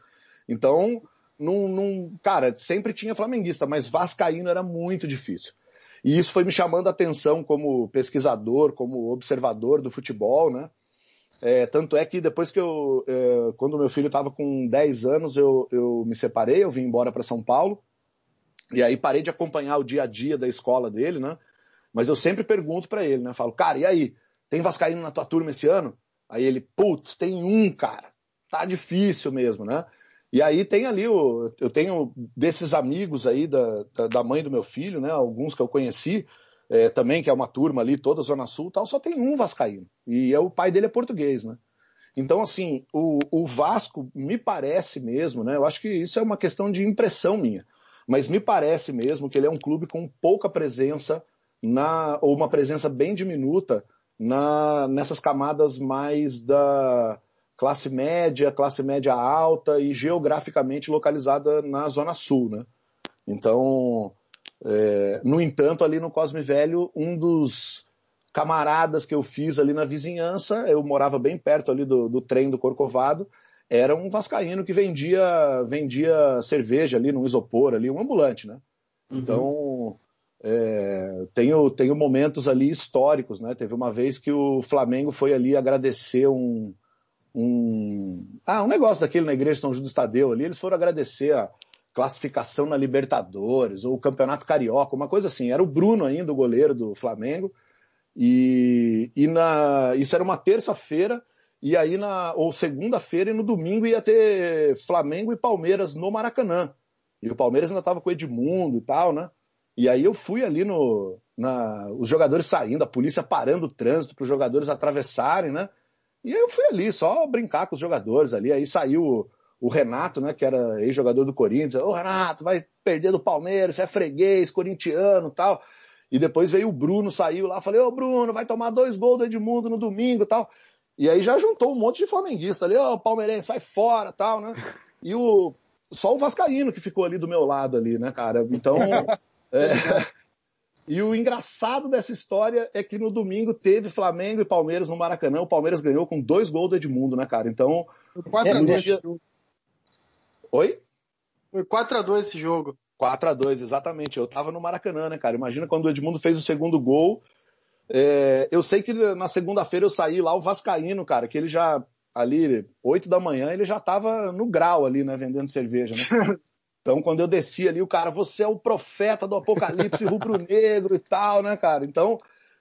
Então, num, num, cara, sempre tinha flamenguista, mas vascaíno era muito difícil. E isso foi me chamando a atenção como pesquisador, como observador do futebol, né? É, tanto é que depois que eu, é, quando meu filho estava com 10 anos, eu, eu me separei, eu vim embora para São Paulo, e aí parei de acompanhar o dia a dia da escola dele, né? Mas eu sempre pergunto para ele, né? Falo, cara, e aí? Tem Vascaíno na tua turma esse ano? Aí ele, putz, tem um, cara. Tá difícil mesmo, né? E aí tem ali, o, eu tenho desses amigos aí da, da, da mãe do meu filho, né? Alguns que eu conheci é, também, que é uma turma ali, toda Zona Sul tal, só tem um Vascaíno. E é, o pai dele é português, né? Então, assim, o, o Vasco me parece mesmo, né? Eu acho que isso é uma questão de impressão minha. Mas me parece mesmo que ele é um clube com pouca presença na, ou uma presença bem diminuta na, nessas camadas mais da classe média, classe média alta e geograficamente localizada na Zona Sul, né? Então, é, no entanto, ali no Cosme Velho, um dos camaradas que eu fiz ali na vizinhança, eu morava bem perto ali do, do trem do Corcovado, era um vascaíno que vendia vendia cerveja ali num isopor ali, um ambulante, né? Uhum. Então, é, tenho, tenho momentos ali históricos, né? Teve uma vez que o Flamengo foi ali agradecer um, um, ah, um negócio daquele na igreja de São Judas Tadeu ali, eles foram agradecer a classificação na Libertadores ou o Campeonato Carioca, uma coisa assim. Era o Bruno ainda, o goleiro do Flamengo, e, e na, isso era uma terça-feira, e aí na, ou segunda-feira e no domingo ia ter Flamengo e Palmeiras no Maracanã. E o Palmeiras ainda estava com o Edmundo e tal, né? E aí eu fui ali no. Na, os jogadores saindo, a polícia parando o trânsito para os jogadores atravessarem, né? E aí eu fui ali só brincar com os jogadores ali. Aí saiu o Renato, né, que era ex-jogador do Corinthians, ô Renato, vai perder do Palmeiras, você é freguês, corintiano tal. E depois veio o Bruno, saiu lá, falei, ô Bruno, vai tomar dois gols do Edmundo no domingo tal. E aí já juntou um monte de flamenguista ali, ô palmeirense, sai fora tal, né? E o, só o Vascaíno que ficou ali do meu lado ali, né, cara? Então, [LAUGHS] é, [LAUGHS] e o engraçado dessa história é que no domingo teve Flamengo e Palmeiras no Maracanã, o Palmeiras ganhou com dois gols do Edmundo, né, cara? Então, 4 é, dia... Oi? Foi 4x2 esse jogo. 4x2, exatamente. Eu tava no Maracanã, né, cara? Imagina quando o Edmundo fez o segundo gol. É, eu sei que na segunda-feira eu saí lá, o Vascaíno, cara, que ele já, ali, 8 da manhã, ele já tava no grau ali, né, vendendo cerveja, né? [LAUGHS] Então, quando eu desci ali, o cara, você é o profeta do apocalipse rubro-negro e tal, né, cara? Então,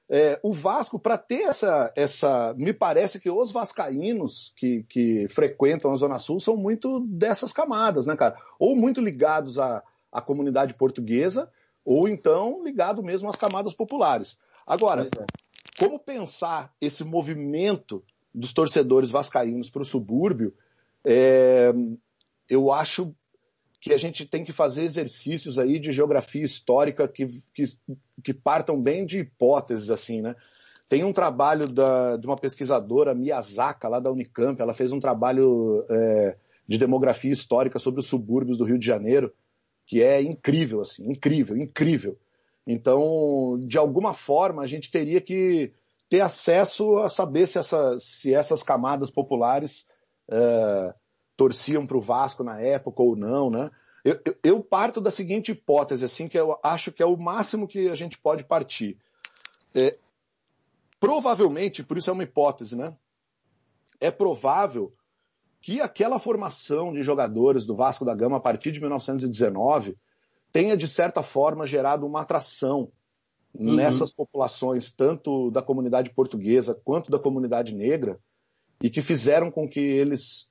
é, o Vasco, para ter essa, essa. Me parece que os vascaínos que, que frequentam a Zona Sul são muito dessas camadas, né, cara? Ou muito ligados à, à comunidade portuguesa, ou então ligado mesmo às camadas populares. Agora, é. como pensar esse movimento dos torcedores vascaínos para o subúrbio, é, eu acho que a gente tem que fazer exercícios aí de geografia histórica que, que, que partam bem de hipóteses, assim, né? Tem um trabalho da, de uma pesquisadora, Miyazaka, lá da Unicamp, ela fez um trabalho é, de demografia histórica sobre os subúrbios do Rio de Janeiro, que é incrível, assim, incrível, incrível. Então, de alguma forma, a gente teria que ter acesso a saber se, essa, se essas camadas populares é, torciam para o Vasco na época ou não, né? Eu, eu, parto da seguinte hipótese, assim, que eu acho que é o máximo que a gente pode partir. É, provavelmente, por isso é uma hipótese, né? É provável que aquela formação de jogadores do Vasco da Gama a partir de 1919 tenha, de certa forma, gerado uma atração uhum. nessas populações, tanto da comunidade portuguesa quanto da comunidade negra, e que fizeram com que eles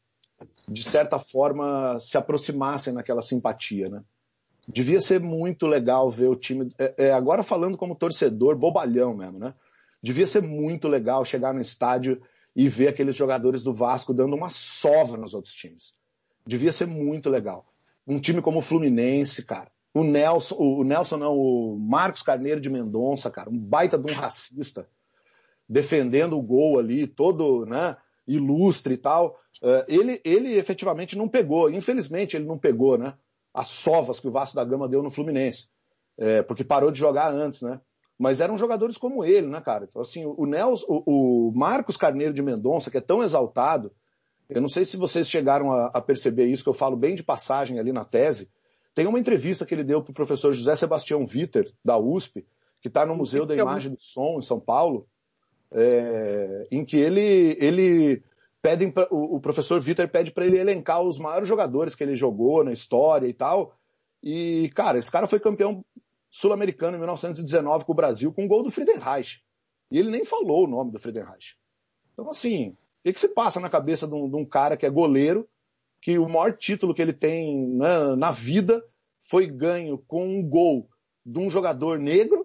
de certa forma, se aproximassem naquela simpatia, né? Devia ser muito legal ver o time. É, é, agora falando como torcedor, bobalhão mesmo, né? Devia ser muito legal chegar no estádio e ver aqueles jogadores do Vasco dando uma sova nos outros times. Devia ser muito legal. Um time como o Fluminense, cara. O Nelson, o Nelson não, o Marcos Carneiro de Mendonça, cara, um baita de um racista, defendendo o gol ali, todo, né? Ilustre e tal, uh, ele, ele efetivamente não pegou, infelizmente ele não pegou, né? As sovas que o Vasco da Gama deu no Fluminense, é, porque parou de jogar antes, né? Mas eram jogadores como ele, né, cara? Então, assim, o, Nelson, o, o Marcos Carneiro de Mendonça, que é tão exaltado, eu não sei se vocês chegaram a, a, perceber isso, que eu falo bem de passagem ali na tese. Tem uma entrevista que ele deu para o professor José Sebastião Vitter, da USP, que está no Museu da Imagem do Som, em São Paulo, é, em que ele, ele pedem o, o, professor Vitor pede para ele elencar os maiores jogadores que ele jogou na história e tal. E, cara, esse cara foi campeão sul-americano em 1919 com o Brasil com um gol do Friedenreich. E ele nem falou o nome do Friedenreich. Então, assim, o que, que se passa na cabeça de um, de um, cara que é goleiro, que o maior título que ele tem né, na vida foi ganho com um gol de um jogador negro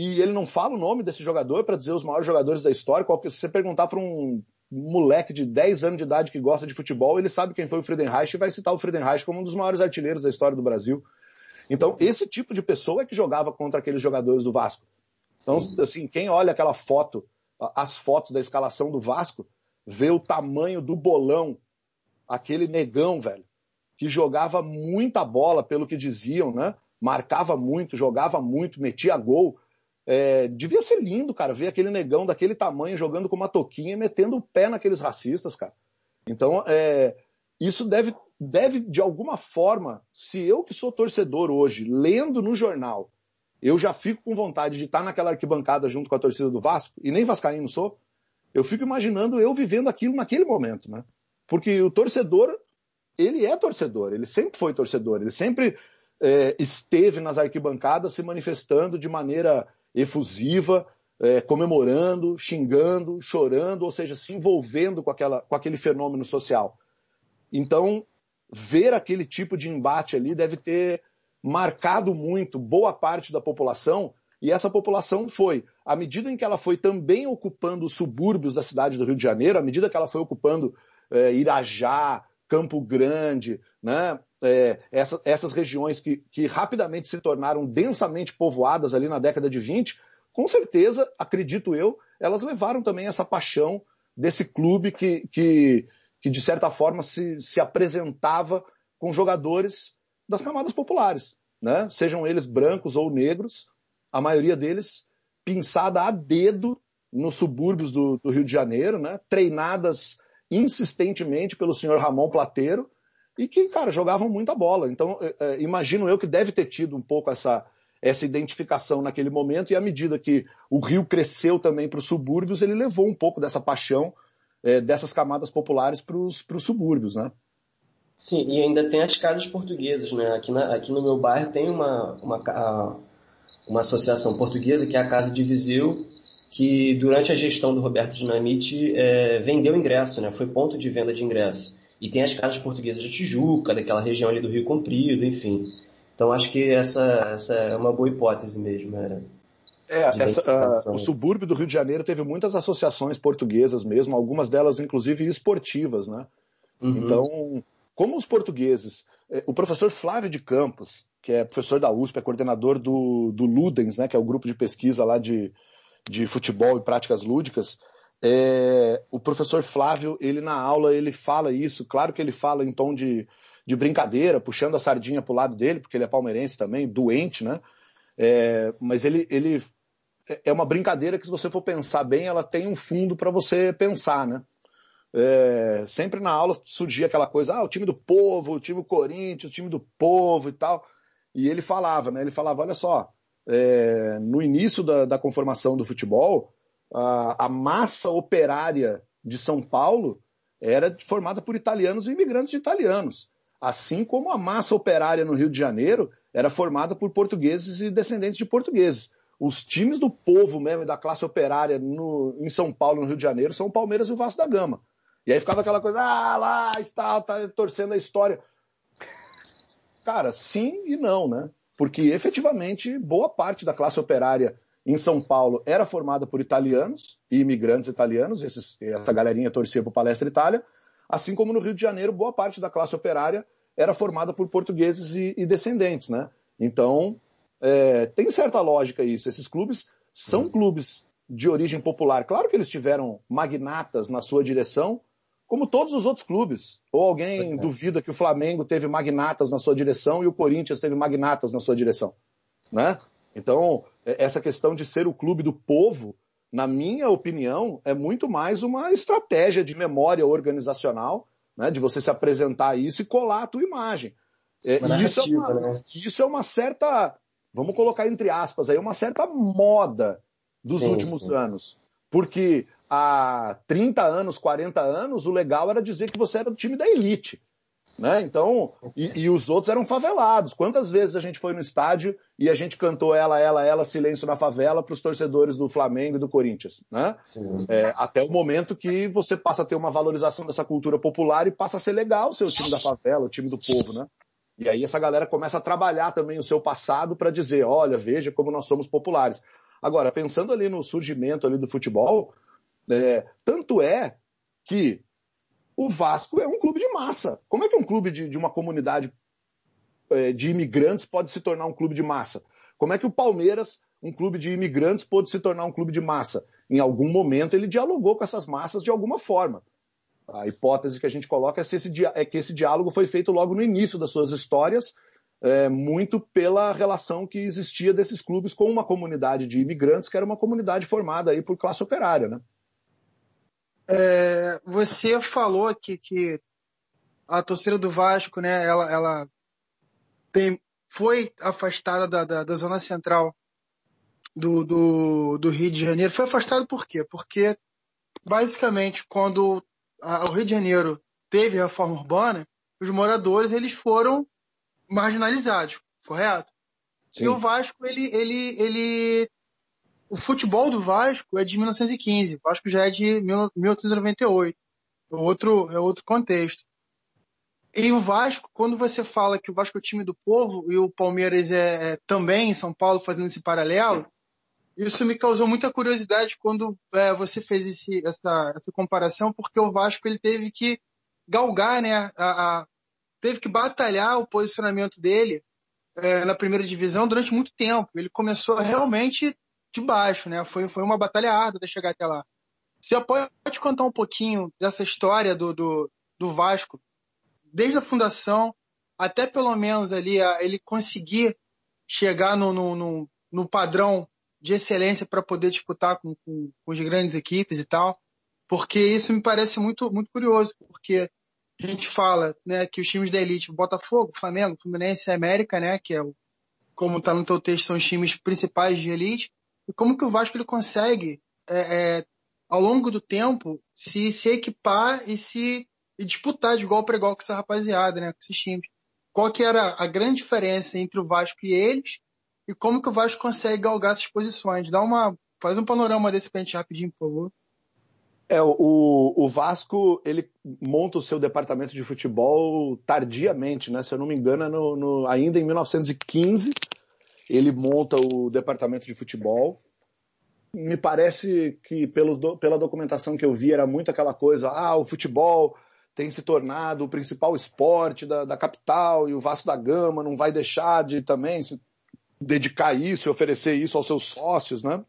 e ele não fala o nome desse jogador para dizer os maiores jogadores da história. Qualquer, se você perguntar para um moleque de 10 anos de idade que gosta de futebol, ele sabe quem foi o Friedenreich e vai citar o Friedenreich como um dos maiores artilheiros da história do Brasil. Então, esse tipo de pessoa é que jogava contra aqueles jogadores do Vasco. Então, assim, quem olha aquela foto as fotos da escalação do Vasco, ver o tamanho do bolão, aquele negão, velho, que jogava muita bola, pelo que diziam, né? Marcava muito, jogava muito, metia gol. É, devia ser lindo, cara, ver aquele negão daquele tamanho jogando com uma toquinha e metendo o pé naqueles racistas, cara. Então, é, isso deve, deve, de alguma forma, se eu que sou torcedor hoje, lendo no jornal, eu já fico com vontade de estar naquela arquibancada junto com a torcida do Vasco, e nem vascaíno sou, eu fico imaginando eu vivendo aquilo naquele momento, né? Porque o torcedor, ele é torcedor, ele sempre foi torcedor, ele sempre é, esteve nas arquibancadas se manifestando de maneira efusiva, é, comemorando, xingando, chorando, ou seja, se envolvendo com, aquela, com aquele fenômeno social. Então, ver aquele tipo de embate ali deve ter marcado muito boa parte da população, e essa população foi, à medida em que ela foi também ocupando os subúrbios da cidade do Rio de Janeiro, à medida que ela foi ocupando é, Irajá, Campo Grande, né, é, essa, essas regiões que, que rapidamente se tornaram densamente povoadas ali na década de 20, com certeza, acredito eu, elas levaram também essa paixão desse clube que, que, que de certa forma, se, se apresentava com jogadores das camadas populares, né? sejam eles brancos ou negros, a maioria deles pinçada a dedo nos subúrbios do, do Rio de Janeiro, né? treinadas insistentemente pelo senhor Ramon Plateiro, e que, cara, jogavam muita bola. Então, é, é, imagino eu que deve ter tido um pouco essa, essa identificação naquele momento, e à medida que o Rio cresceu também para os subúrbios, ele levou um pouco dessa paixão é, dessas camadas populares para os subúrbios, né? Sim, e ainda tem as casas portuguesas, né? Aqui, na, aqui no meu bairro tem uma, uma, uma associação portuguesa, que é a Casa de Viseu, que durante a gestão do Roberto Dinamite é, vendeu ingresso, né? Foi ponto de venda de ingresso. E tem as casas portuguesas de Tijuca, daquela região ali do Rio Comprido, enfim. Então acho que essa, essa é uma boa hipótese mesmo. É, é essa, uh, o subúrbio do Rio de Janeiro teve muitas associações portuguesas mesmo, algumas delas inclusive esportivas, né? Uhum. Então, como os portugueses, eh, o professor Flávio de Campos, que é professor da USP, é coordenador do, do Ludens, né, que é o grupo de pesquisa lá de, de futebol e práticas lúdicas, é, o professor Flávio, ele na aula, ele fala isso, claro que ele fala em tom de, de brincadeira, puxando a sardinha para o lado dele, porque ele é palmeirense também, doente, né? É, mas ele, ele é uma brincadeira que, se você for pensar bem, ela tem um fundo para você pensar, né? É, sempre na aula surgia aquela coisa, ah, o time do povo, o time do Corinthians, o time do povo e tal. E ele falava, né? Ele falava, olha só, é, no início da, da, conformação do futebol, a, a massa operária de São Paulo era formada por italianos e imigrantes italianos assim como a massa operária no Rio de Janeiro era formada por portugueses e descendentes de portugueses. Os times do povo mesmo, da classe operária no, em São Paulo, no Rio de Janeiro, são o Palmeiras e o Vasco da Gama. E aí ficava aquela coisa, ah, lá e tal, tá torcendo a história. Cara, sim e não, né? Porque efetivamente boa parte da classe operária em São Paulo era formada por italianos e imigrantes italianos, esses, essa galerinha torcia para Palestra Itália, Assim como no Rio de Janeiro, boa parte da classe operária era formada por portugueses e, e descendentes, né? Então, é, tem certa lógica isso. Esses clubes são uhum. clubes de origem popular. Claro que eles tiveram magnatas na sua direção, como todos os outros clubes. Ou alguém é. duvida que o Flamengo teve magnatas na sua direção e o Corinthians teve magnatas na sua direção, né? Então, é, essa questão de ser o clube do povo na minha opinião, é muito mais uma estratégia de memória organizacional, né, de você se apresentar isso e colar a tua imagem. É, isso, é uma, né? isso é uma certa, vamos colocar entre aspas, aí, uma certa moda dos sim, últimos sim. anos. Porque há 30 anos, 40 anos, o legal era dizer que você era do time da elite. Né? Então, e, e, os outros eram favelados. Quantas vezes a gente foi no estádio e a gente cantou ela, ela, ela, silêncio na favela para os torcedores do Flamengo e do Corinthians, né? É, até o momento que você passa a ter uma valorização dessa cultura popular e passa a ser legal o seu time da favela, o time do povo, né? E aí essa galera começa a trabalhar também o seu passado para dizer, olha, veja como nós somos populares. Agora, pensando ali no surgimento ali do futebol, é, tanto é que o Vasco é um clube de massa. Como é que um clube de, de uma comunidade é, de imigrantes pode se tornar um clube de massa? Como é que o Palmeiras um clube de imigrantes pôde se tornar um clube de massa. Em algum momento ele dialogou com essas massas de alguma forma. A hipótese que a gente coloca é, esse, é que esse diálogo foi feito logo no início das suas histórias, é, muito pela relação que existia desses clubes com uma comunidade de imigrantes, que era uma comunidade formada aí por classe operária, né? É, você falou aqui que a torcida do Vasco, né, ela, ela tem, foi afastada da, da, da zona central do, do, do, Rio de Janeiro. Foi afastada por quê? Porque, basicamente, quando a, o Rio de Janeiro teve a reforma urbana, os moradores eles foram marginalizados, correto? Sim. E o Vasco, ele, ele, ele. O futebol do Vasco é de 1915, o Vasco já é de 1898. É outro, é outro contexto. E o Vasco, quando você fala que o Vasco é o time do povo e o Palmeiras é, é também em São Paulo fazendo esse paralelo, isso me causou muita curiosidade quando é, você fez esse, essa, essa, comparação, porque o Vasco ele teve que galgar, né, a, a, teve que batalhar o posicionamento dele é, na primeira divisão durante muito tempo. Ele começou realmente de baixo, né? Foi, foi uma batalha árdua de chegar até lá. Você pode contar um pouquinho dessa história do, do, do Vasco, desde a fundação até pelo menos ali ele conseguir chegar no, no, no, no padrão de excelência para poder disputar com, com, com as grandes equipes e tal, porque isso me parece muito, muito curioso, porque a gente fala, né, que os times da elite, Botafogo, Flamengo, Fluminense e América, né, que é o, como está no teu texto, são os times principais de elite, e como que o Vasco ele consegue, é, é, ao longo do tempo, se, se equipar e se e disputar de igual para igual com essa rapaziada, né, com esses times. Qual que era a grande diferença entre o Vasco e eles, e como que o Vasco consegue galgar essas posições? Dá uma, faz um panorama desse pra gente rapidinho, por favor. É, o, o Vasco, ele monta o seu departamento de futebol tardiamente, né? Se eu não me engano, é no, no, ainda em 1915, ele monta o departamento de futebol. Me parece que, pelo, pela documentação que eu vi, era muito aquela coisa, ah, o futebol tem se tornado o principal esporte da, da capital e o Vasco da Gama não vai deixar de também se dedicar isso e oferecer isso aos seus sócios, né?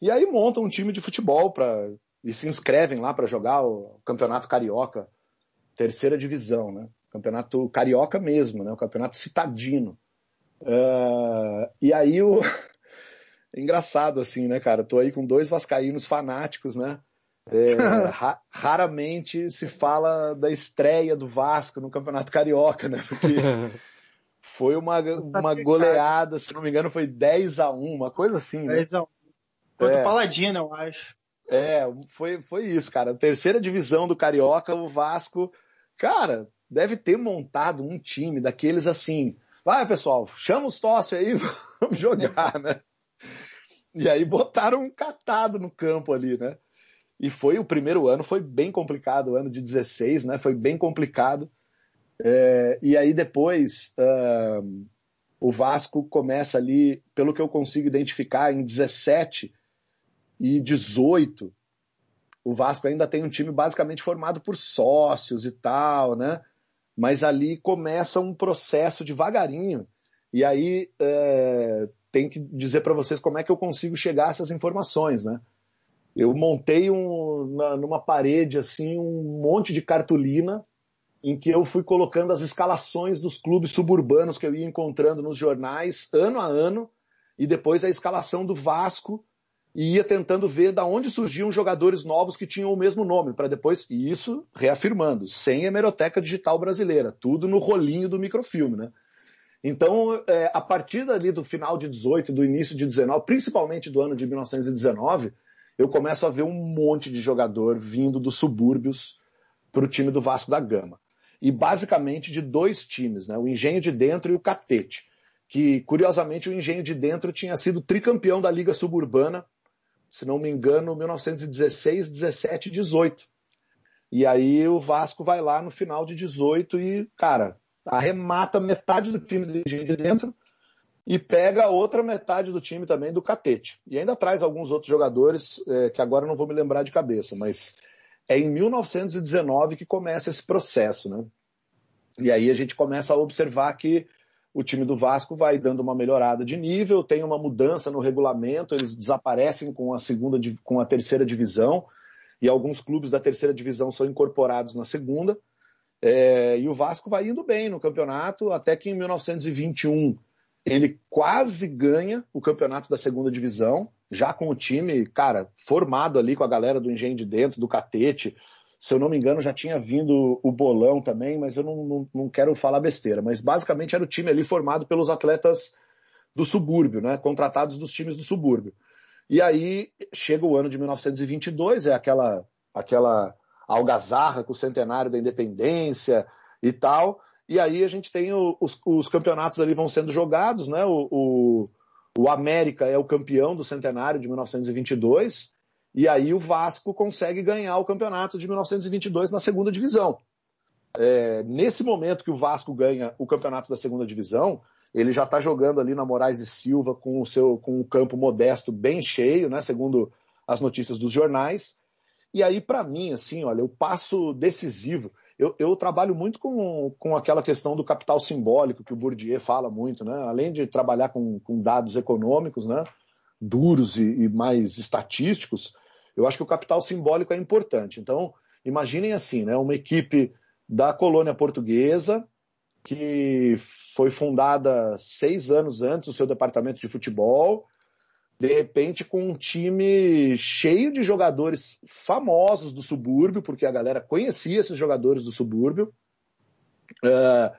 E aí montam um time de futebol para e se inscrevem lá para jogar o Campeonato Carioca, terceira divisão, né? Campeonato Carioca mesmo, né? O Campeonato Citadino. Uh, e aí o [LAUGHS] engraçado assim, né, cara? Tô aí com dois vascaínos fanáticos, né? É, [LAUGHS] ra raramente se fala da estreia do Vasco no Campeonato Carioca, né? Porque [LAUGHS] foi uma, uma goleada, se não me engano, foi 10 a 1 uma coisa assim, né? 10 a 1 Contra é. o Paladino, eu acho. É, foi, foi isso, cara. Terceira divisão do Carioca, o Vasco, cara, deve ter montado um time daqueles assim. Vai, pessoal, chama os tosse aí, [LAUGHS] vamos jogar, né? E aí botaram um catado no campo ali, né? E foi o primeiro ano, foi bem complicado, o ano de 16, né? Foi bem complicado. É, e aí depois uh, o Vasco começa ali, pelo que eu consigo identificar, em 17 e 18, o Vasco ainda tem um time basicamente formado por sócios e tal, né? Mas ali começa um processo devagarinho. E aí é, tem que dizer para vocês como é que eu consigo chegar a essas informações, né? Eu montei um, na, numa parede assim um monte de cartolina em que eu fui colocando as escalações dos clubes suburbanos que eu ia encontrando nos jornais ano a ano e depois a escalação do Vasco e ia tentando ver da onde surgiam jogadores novos que tinham o mesmo nome, para depois, e isso reafirmando, sem hemeroteca digital brasileira, tudo no rolinho do microfilme, né? Então, é, a partir dali do final de 18, do início de 19, principalmente do ano de 1919, eu começo a ver um monte de jogador vindo dos subúrbios para o time do Vasco da Gama. E basicamente de dois times, né? o Engenho de Dentro e o Catete. Que, curiosamente, o Engenho de Dentro tinha sido tricampeão da Liga Suburbana se não me engano, 1916, 17 e 18. E aí o Vasco vai lá no final de 18 e, cara, arremata metade do time do de dentro e pega a outra metade do time também do Catete. E ainda traz alguns outros jogadores é, que agora não vou me lembrar de cabeça, mas é em 1919 que começa esse processo, né? E aí a gente começa a observar que o time do Vasco vai dando uma melhorada de nível, tem uma mudança no regulamento, eles desaparecem com a segunda, com a terceira divisão, e alguns clubes da terceira divisão são incorporados na segunda. É, e o Vasco vai indo bem no campeonato, até que em 1921 ele quase ganha o campeonato da segunda divisão, já com o time, cara, formado ali com a galera do Engenho de Dentro, do Catete. Se eu não me engano, já tinha vindo o Bolão também, mas eu não, não, não quero falar besteira. Mas basicamente era o time ali formado pelos atletas do subúrbio, né? Contratados dos times do subúrbio. E aí chega o ano de 1922, é aquela, aquela algazarra com o centenário da independência e tal. E aí a gente tem o, os, os, campeonatos ali vão sendo jogados, né? O, o, o, América é o campeão do centenário de 1922, e aí o Vasco consegue ganhar o campeonato de 1922 na segunda divisão. É, nesse momento que o Vasco ganha o campeonato da segunda divisão, ele já está jogando ali na Moraes e Silva com o seu com o campo modesto bem cheio, né? Segundo as notícias dos jornais. E aí, para mim, assim, olha, o passo decisivo. Eu, eu, trabalho muito com, com aquela questão do capital simbólico que o Bourdieu fala muito, né? Além de trabalhar com, com dados econômicos, né? Duros e, e mais estatísticos, eu acho que o capital simbólico é importante. Então, imaginem assim, né? Uma equipe da colônia portuguesa que foi fundada seis anos antes do seu departamento de futebol, de repente com um time cheio de jogadores famosos do subúrbio, porque a galera conhecia esses jogadores do subúrbio, uh,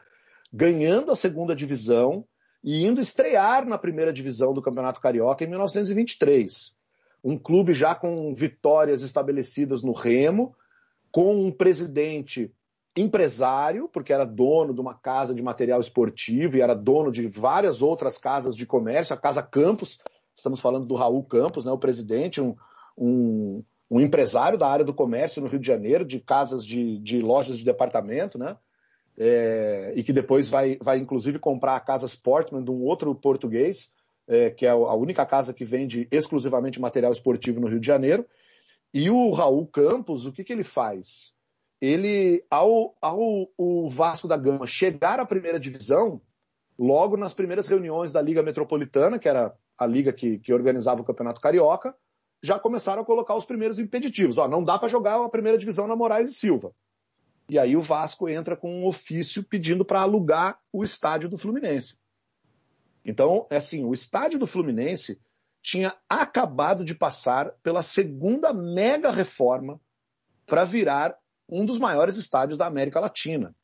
ganhando a segunda divisão e indo estrear na primeira divisão do Campeonato Carioca em 1923. Um clube já com vitórias estabelecidas no Remo, com um presidente empresário, porque era dono de uma casa de material esportivo e era dono de várias outras casas de comércio, a Casa Campos, Estamos falando do Raul Campos, né, o presidente, um, um, um empresário da área do comércio no Rio de Janeiro, de casas de, de lojas de departamento, né? É, e que depois vai, vai inclusive comprar a casa Sportman de um outro português, é, que é a única casa que vende exclusivamente material esportivo no Rio de Janeiro. E o Raul Campos, o que, que ele faz? Ele, ao, ao o Vasco da Gama chegar à primeira divisão, logo nas primeiras reuniões da Liga Metropolitana, que era a liga que, que organizava o Campeonato Carioca, já começaram a colocar os primeiros impeditivos. Ó, não dá para jogar a primeira divisão na Moraes e Silva. E aí o Vasco entra com um ofício pedindo para alugar o estádio do Fluminense. Então, é assim, o estádio do Fluminense tinha acabado de passar pela segunda mega reforma para virar um dos maiores estádios da América Latina.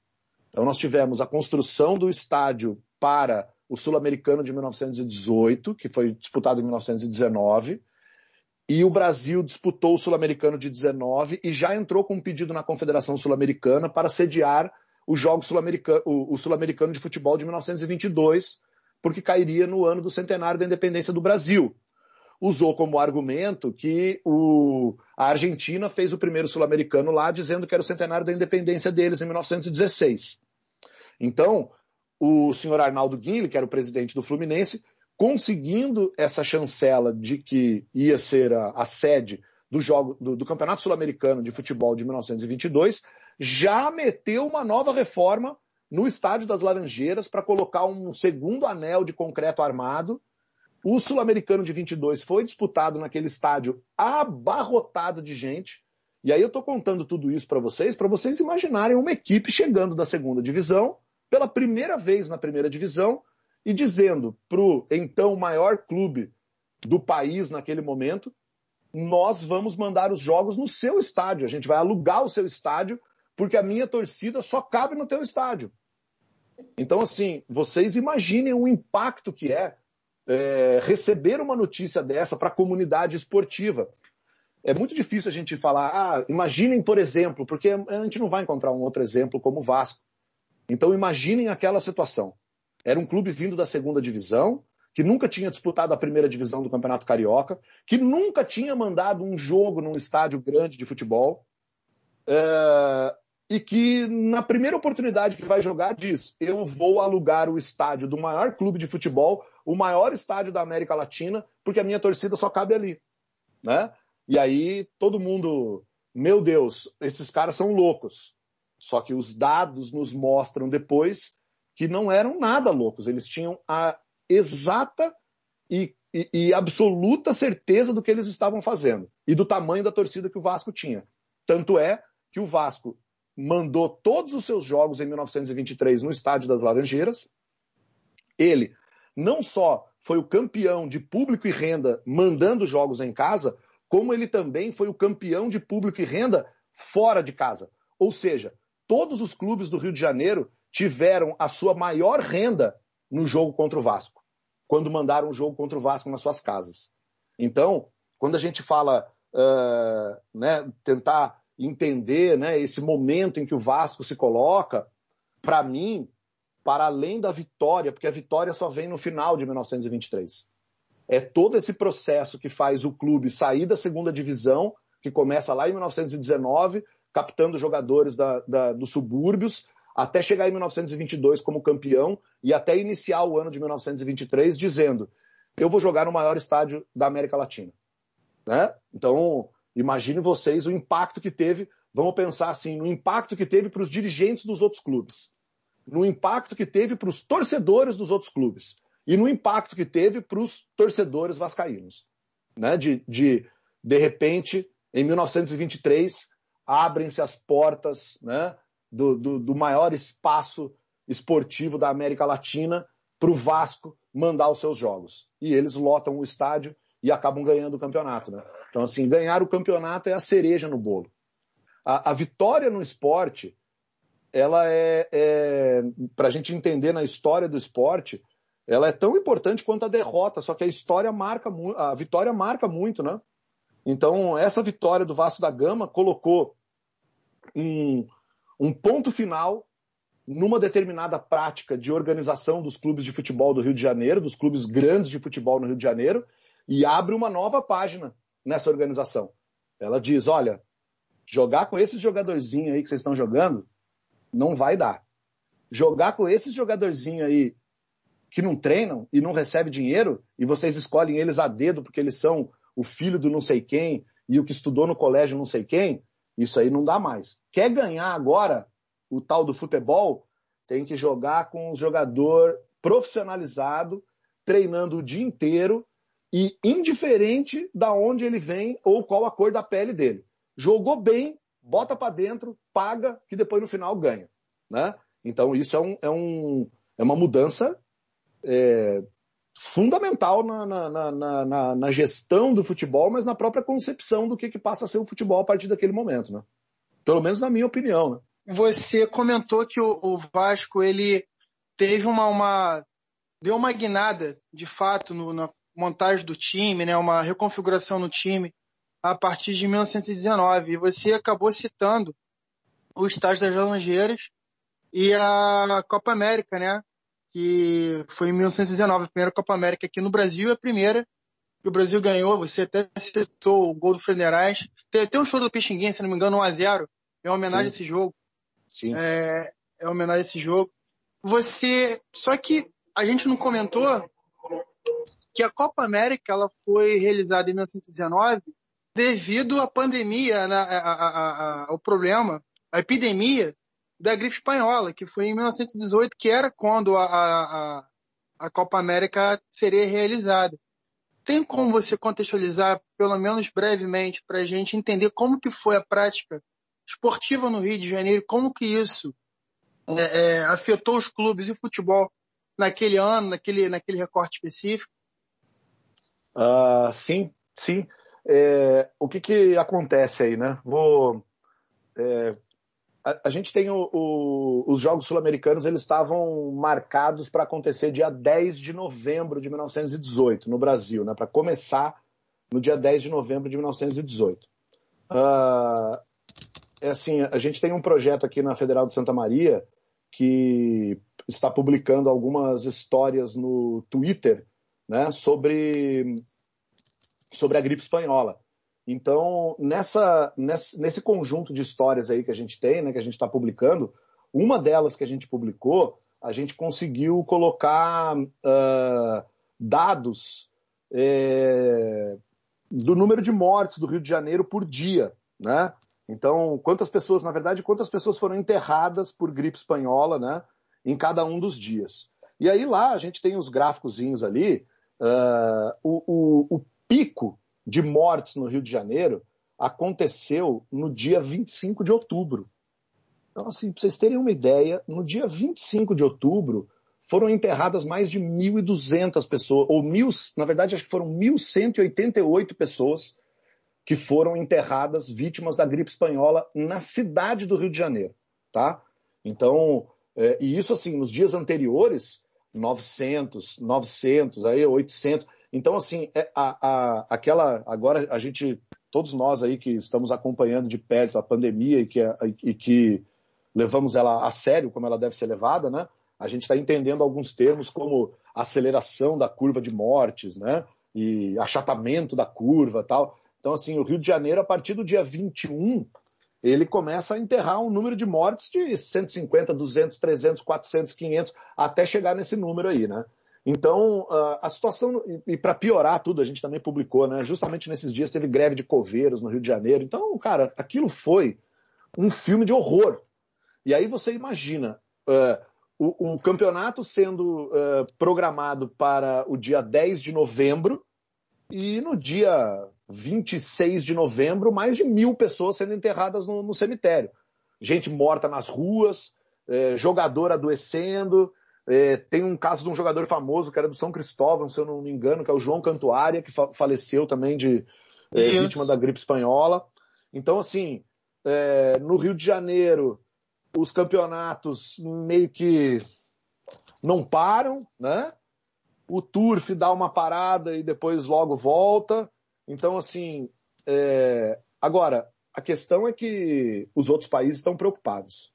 Então nós tivemos a construção do estádio para o Sul-Americano de 1918, que foi disputado em 1919, e o Brasil disputou o Sul-Americano de 19 e já entrou com um pedido na Confederação Sul-Americana para sediar o Jogo Sul-Americano, o Sul-Americano de Futebol de 1922, porque cairia no ano do centenário da independência do Brasil. Usou como argumento que o, a Argentina fez o primeiro sul-americano lá, dizendo que era o centenário da independência deles em 1916. Então, o senhor Arnaldo Guinle, que era o presidente do Fluminense, conseguindo essa chancela de que ia ser a, a sede do, jogo, do, do Campeonato Sul-Americano de Futebol de 1922, já meteu uma nova reforma no Estádio das Laranjeiras para colocar um segundo anel de concreto armado. O Sul-Americano de 22 foi disputado naquele estádio abarrotado de gente. E aí eu estou contando tudo isso para vocês, para vocês imaginarem uma equipe chegando da segunda divisão pela primeira vez na primeira divisão e dizendo para o então maior clube do país naquele momento: nós vamos mandar os jogos no seu estádio, a gente vai alugar o seu estádio, porque a minha torcida só cabe no teu estádio. Então, assim, vocês imaginem o impacto que é, é receber uma notícia dessa para a comunidade esportiva. É muito difícil a gente falar, ah, imaginem, por exemplo, porque a gente não vai encontrar um outro exemplo como o Vasco. Então imaginem aquela situação. Era um clube vindo da segunda divisão, que nunca tinha disputado a primeira divisão do Campeonato Carioca, que nunca tinha mandado um jogo num estádio grande de futebol, é, e que na primeira oportunidade que vai jogar diz: eu vou alugar o estádio do maior clube de futebol, o maior estádio da América Latina, porque a minha torcida só cabe ali, né? E aí todo mundo, meu Deus, esses caras são loucos. Só que os dados nos mostram depois que não eram nada loucos, eles tinham a exata e, e, e absoluta certeza do que eles estavam fazendo e do tamanho da torcida que o Vasco tinha. Tanto é que o Vasco mandou todos os seus jogos em 1923 no Estádio das Laranjeiras. Ele não só foi o campeão de público e renda mandando jogos em casa, como ele também foi o campeão de público e renda fora de casa. Ou seja, todos os clubes do Rio de Janeiro tiveram a sua maior renda no jogo contra o Vasco, quando mandaram o jogo contra o Vasco nas suas casas. Então, quando a gente fala, uh, né, tentar entender né, esse momento em que o Vasco se coloca, para mim, para além da vitória, porque a vitória só vem no final de 1923. É todo esse processo que faz o clube sair da segunda divisão, que começa lá em 1919, captando jogadores da, da, dos subúrbios, até chegar em 1922 como campeão e até iniciar o ano de 1923 dizendo: eu vou jogar no maior estádio da América Latina. Né? Então, Imagine vocês o impacto que teve, vamos pensar assim, no impacto que teve para os dirigentes dos outros clubes, no impacto que teve para os torcedores dos outros clubes e no impacto que teve para os torcedores vascaínos. Né? De, de, de repente, em 1923, abrem-se as portas né, do, do, do maior espaço esportivo da América Latina para o Vasco mandar os seus jogos. E eles lotam o estádio e acabam ganhando o campeonato. Né? Então, assim, ganhar o campeonato é a cereja no bolo. A, a vitória no esporte, ela é, é para a gente entender na história do esporte, ela é tão importante quanto a derrota, só que a história marca a vitória marca muito, né? Então, essa vitória do Vasco da Gama colocou um, um ponto final numa determinada prática de organização dos clubes de futebol do Rio de Janeiro, dos clubes grandes de futebol no Rio de Janeiro, e abre uma nova página nessa organização. Ela diz: olha, jogar com esses jogadorzinhos aí que vocês estão jogando não vai dar. Jogar com esses jogadorzinhos aí que não treinam e não recebem dinheiro e vocês escolhem eles a dedo porque eles são o filho do não sei quem e o que estudou no colégio não sei quem, isso aí não dá mais. Quer ganhar agora o tal do futebol? Tem que jogar com um jogador profissionalizado, treinando o dia inteiro e indiferente da onde ele vem ou qual a cor da pele dele. Jogou bem, bota para dentro, paga, que depois no final ganha. Né? Então isso é, um, é, um, é uma mudança é, fundamental na, na, na, na, gestão do futebol, mas na própria concepção do que, que passa a ser o futebol a partir daquele momento. Né? Pelo menos na minha opinião. Né? Você comentou que o, o Vasco ele teve uma, uma deu uma guinada de fato no, na montagem do time, né, uma reconfiguração no time a partir de 1919. E você acabou citando o estágio das Laranjeiras e a Copa América, né? Que foi em 1919, a primeira Copa América aqui no Brasil, a primeira que o Brasil ganhou. Você até citou o gol do Federais. Tem até um show do Pixinguinha, se não me engano, 1x0. É uma homenagem Sim. a esse jogo. Sim. É, é uma homenagem a esse jogo. Você. Só que a gente não comentou que a Copa América ela foi realizada em 1919 devido à pandemia, né, a, a, a, ao problema, a epidemia da gripe espanhola, que foi em 1918, que era quando a, a Copa América seria realizada. Tem como você contextualizar, pelo menos brevemente, para a gente entender como que foi a prática esportiva no Rio de Janeiro, como que isso é, é, afetou os clubes e o futebol naquele ano, naquele, naquele recorte específico? Uh, sim, sim. É, o que, que acontece aí, né? Vou. É, a, a, gente tem o, o, os Jogos Sul-Americanos, eles estavam marcados para acontecer dia 10 de novembro de 1918, no Brasil, né? Para começar no dia 10 de novembro de 1918. Uh, ah, é assim, a gente tem um projeto aqui na Federal de Santa Maria que está publicando algumas histórias no Twitter né, sobre, sobre a gripe espanhola. Então, nessa, nesse, nesse conjunto de histórias aí que a gente tem, né, que a gente está publicando, uma delas que a gente publicou, a gente conseguiu colocar uh, dados é, do número de mortes do Rio de Janeiro por dia, né? Então, quantas pessoas, na verdade, quantas pessoas foram enterradas por gripe espanhola, né? em cada um dos dias. E aí lá a gente tem os gráficozinhos ali, uh, o, o, o pico de mortes no Rio de Janeiro aconteceu no dia 25 de outubro. Então, assim, para vocês terem uma ideia, no dia 25 de outubro foram enterradas mais de 1.200 pessoas, ou mil, na verdade, acho que foram 1.188 pessoas que foram enterradas vítimas da gripe espanhola na cidade do Rio de Janeiro, tá? Então, é, e isso assim, nos dias anteriores, 900, 900, aí 800. Então, assim, é, a, a, aquela, agora a gente, todos nós aí que estamos acompanhando de perto a pandemia e que, e que levamos ela a sério, como ela deve ser levada, né? A gente está entendendo alguns termos como aceleração da curva de mortes, né? E achatamento da curva tal. Então, assim, o Rio de Janeiro, a partir do dia 21, ele começa a enterrar um número de mortes de 150, 200, 300, 400, 500, até chegar nesse número aí, né? Então, a situação, e para piorar tudo, a gente também publicou, né? Justamente nesses dias teve greve de coveiros no Rio de Janeiro. Então, cara, aquilo foi um filme de horror. E aí você imagina uh, o, o, campeonato sendo uh, programado para o dia 10 de novembro e no dia 26 de novembro, mais de mil pessoas sendo enterradas no, no cemitério. Gente morta nas ruas, é, jogador adoecendo. É, tem um caso de um jogador famoso, que era do São Cristóvão, se eu não me engano, que é o João Cantuária, que fa faleceu também de é, vítima da gripe espanhola. Então, assim, é, no Rio de Janeiro, os campeonatos meio que não param, né? O Turf dá uma parada e depois logo volta. Então, assim, é... agora, a questão é que os outros países estão preocupados.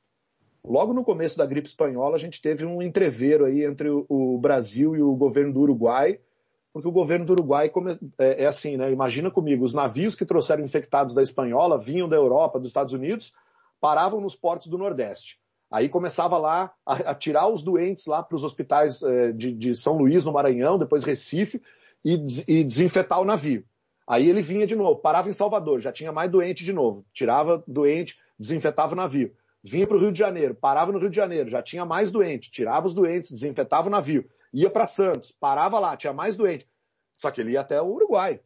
Logo no começo da gripe espanhola, a gente teve um entreveiro aí entre o Brasil e o governo do Uruguai, porque o governo do Uruguai é, é assim, né? Imagina comigo, os navios que trouxeram infectados da espanhola vinham da Europa, dos Estados Unidos, paravam nos portos do Nordeste. Aí começava lá a, a tirar os doentes lá para os hospitais é, de, de, São Luís, no Maranhão, depois Recife, e, e desinfetar o navio. Aí ele vinha de novo, parava em Salvador, já tinha mais doente de novo, tirava doente, desinfetava o navio. Vinha para o Rio de Janeiro, parava no Rio de Janeiro, já tinha mais doente, tirava os doentes, desinfetava o navio. Ia para Santos, parava lá, tinha mais doente. Só que ele ia até o Uruguai.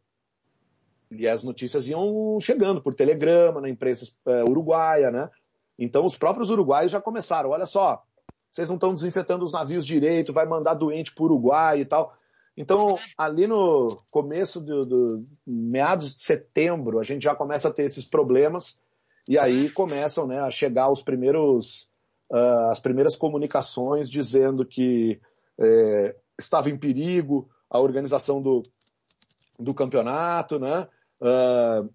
E as notícias iam chegando por telegrama, na imprensa é, uruguaia, né? Então os próprios uruguaios já começaram, olha só, vocês não estão desinfetando os navios direito, vai mandar doente para o Uruguai e tal. Então, ali no começo do, do, meados de setembro, a gente já começa a ter esses problemas e aí começam né, a chegar os primeiros, uh, as primeiras comunicações dizendo que é, estava em perigo a organização do, do campeonato, né? Uh,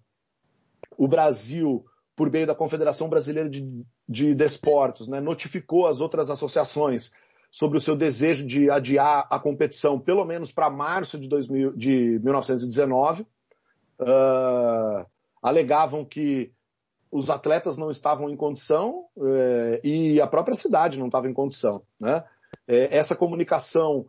o Brasil, por meio da Confederação Brasileira de, de Desportos, né, notificou as outras associações sobre o seu desejo de adiar a competição pelo menos para março de, 2000, de 1919. Uh, alegavam que os atletas não estavam em condição uh, e a própria cidade não estava em condição. Né? Uh, essa comunicação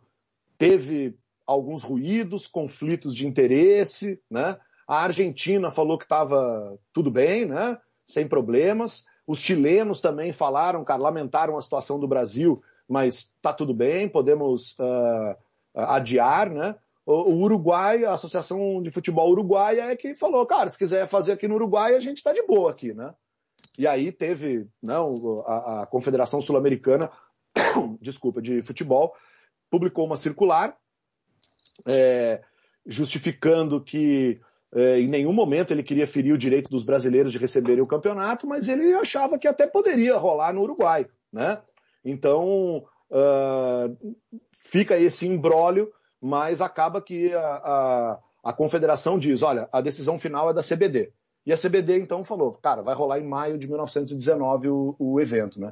teve alguns ruídos, conflitos de interesse. Né? A Argentina falou que estava tudo bem, né? sem problemas. Os chilenos também falaram, cara, lamentaram a situação do Brasil mas tá tudo bem, podemos uh, adiar, né? O, Uruguai, a Associação de Futebol Uruguaia é que falou, cara, se quiser fazer aqui no Uruguai, a gente tá de boa aqui, né? E aí teve, não, a, a Confederação Sul-Americana, [COUGHS] desculpa, de futebol, publicou uma circular é, justificando que é, em nenhum momento ele queria ferir o direito dos brasileiros de receberem o campeonato, mas ele achava que até poderia rolar no Uruguai, né? Então, uh, fica esse imbróglio, mas acaba que a, a, a, confederação diz: olha, a decisão final é da CBD. E a CBD então falou: cara, vai rolar em maio de 1919 o, o evento, né?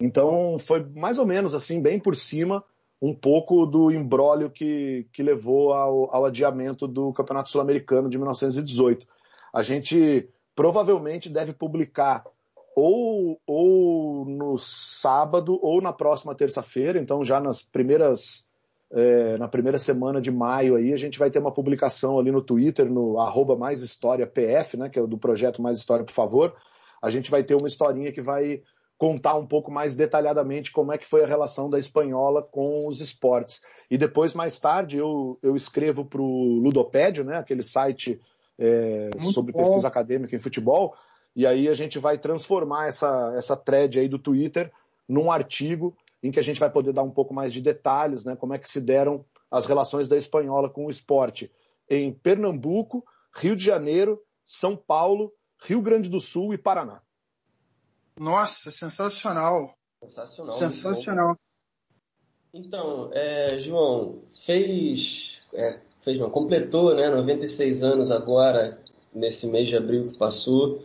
Então, foi mais ou menos assim, bem por cima, um pouco do imbróglio que, que levou ao, ao adiamento do Campeonato Sul-Americano de 1918. A gente provavelmente deve publicar ou, ou no sábado ou na próxima terça-feira, então já nas primeiras é, na primeira semana de maio aí a gente vai ter uma publicação ali no Twitter, no arroba mais história PF, né, que é o do projeto Mais História, por favor. A gente vai ter uma historinha que vai contar um pouco mais detalhadamente como é que foi a relação da espanhola com os esportes. E depois, mais tarde, eu, eu escrevo para o Ludopédio, né, aquele site é, sobre bom. pesquisa acadêmica em futebol, e aí a gente vai transformar essa, essa thread aí do Twitter num artigo em que a gente vai poder dar um pouco mais de detalhes, né, como é que se deram as relações da espanhola com o esporte em Pernambuco, Rio de Janeiro, São Paulo, Rio Grande do Sul e Paraná. Nossa, sensacional. Sensacional. Sensacional. Então, é, João, fez, é, fez não, completou né, 96 anos agora, nesse mês de abril que passou.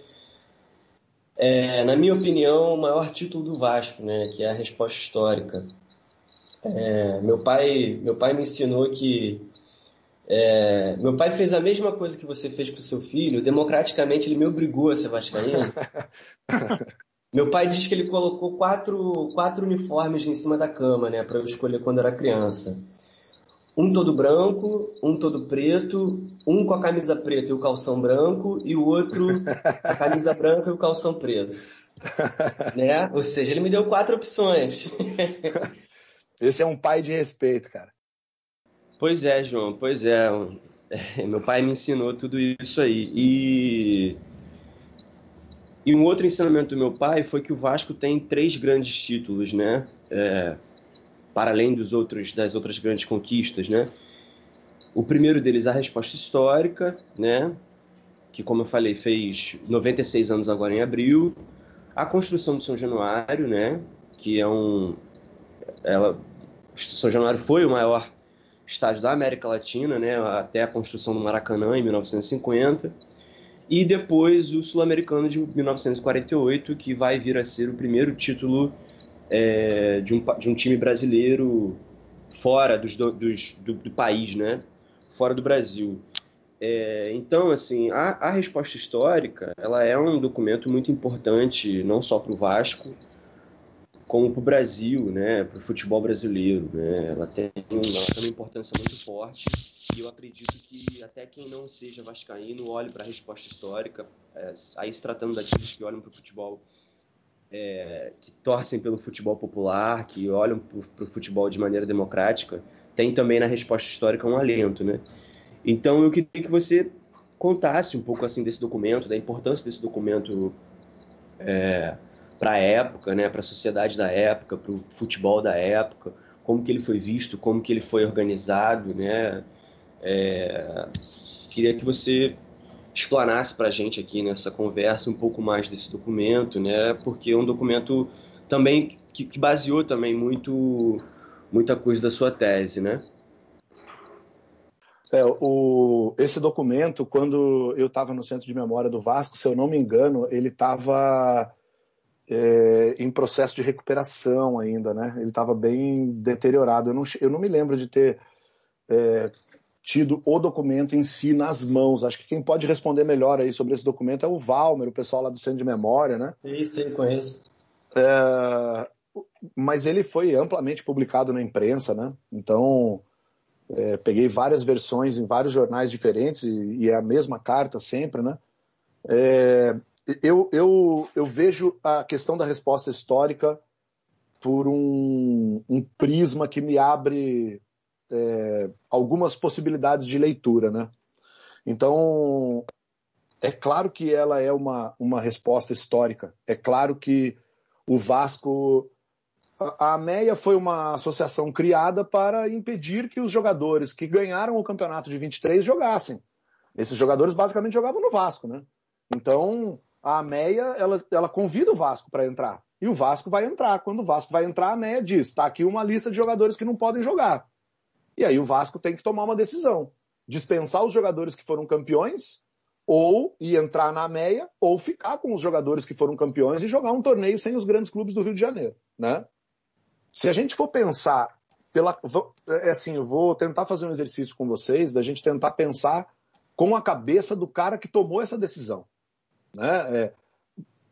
É, na minha opinião, o maior título do Vasco, né, que é a resposta histórica. É, meu, pai, meu pai me ensinou que. É, meu pai fez a mesma coisa que você fez o seu filho, democraticamente ele me obrigou a ser vascaíno. [LAUGHS] Meu pai diz que ele colocou quatro, quatro uniformes em cima da cama, né, para eu escolher quando era criança. Um todo branco, um todo preto, um com a camisa preta e o calção branco, e o outro a camisa branca e o calção preto. [LAUGHS] né? Ou seja, ele me deu quatro opções. [LAUGHS] Esse é um pai de respeito, cara. Pois é, João, pois é. Meu pai me ensinou tudo isso aí. E e um outro ensinamento do meu pai foi que o Vasco tem três grandes títulos, né? É, para além dos outros das outras grandes conquistas, né? O primeiro deles a resposta histórica, né? Que como eu falei fez 96 anos agora em abril. A construção do São Januário, né? Que é um, ela, São Januário foi o maior estádio da América Latina, né? Até a construção do Maracanã em 1950 e depois o Sul-Americano de 1948, que vai vir a ser o primeiro título é, de, um, de um time brasileiro fora dos, dos, do, do, país, né? fora do Brasil. É, então, assim, a, a, resposta histórica ela é um documento muito importante, não só para o Vasco, como para o Brasil, né? para o futebol brasileiro. Né? Ela, tem, ela tem uma importância muito forte e eu acredito que até quem não seja vascaíno olhe para a resposta histórica, é, aí se tratando daqueles que olham para o futebol, é, que torcem pelo futebol popular, que olham para o futebol de maneira democrática, tem também na resposta histórica um alento, né? Então eu queria que você contasse um pouco assim desse documento, da importância desse documento é, para a época, né, para a sociedade da época, para o futebol da época, como que ele foi visto, como que ele foi organizado, né? É, queria que você explanasse para a gente aqui nessa conversa um pouco mais desse documento, né? Porque é um documento também que, que baseou também muito muita coisa da sua tese, né? É, o, esse documento, quando eu estava no Centro de Memória do Vasco, se eu não me engano, ele estava é, em processo de recuperação ainda, né? Ele estava bem deteriorado. Eu não, eu não me lembro de ter é, tido o documento em si nas mãos. Acho que quem pode responder melhor aí sobre esse documento é o Valmer, o pessoal lá do Centro de Memória, né? Isso, sim, conheço. É, mas ele foi amplamente publicado na imprensa, né? Então, é, peguei várias versões em vários jornais diferentes e, e é a mesma carta sempre, né? É, eu, eu, eu vejo a questão da resposta histórica por um, um prisma que me abre é, algumas possibilidades de leitura, né? Então, é claro que ela é uma, uma resposta histórica. É claro que o Vasco. A AMEA foi uma associação criada para impedir que os jogadores que ganharam o campeonato de 23 jogassem. Esses jogadores basicamente jogavam no Vasco, né? Então, a AMEA ela, ela convida o Vasco para entrar. E o Vasco vai entrar. Quando o Vasco vai entrar, a AMEA diz: está aqui uma lista de jogadores que não podem jogar. E aí o Vasco tem que tomar uma decisão: dispensar os jogadores que foram campeões, ou ir entrar na meia, ou ficar com os jogadores que foram campeões e jogar um torneio sem os grandes clubes do Rio de Janeiro. Né? Se a gente for pensar pela. É assim, eu vou tentar fazer um exercício com vocês, da gente tentar pensar com a cabeça do cara que tomou essa decisão. Né? É,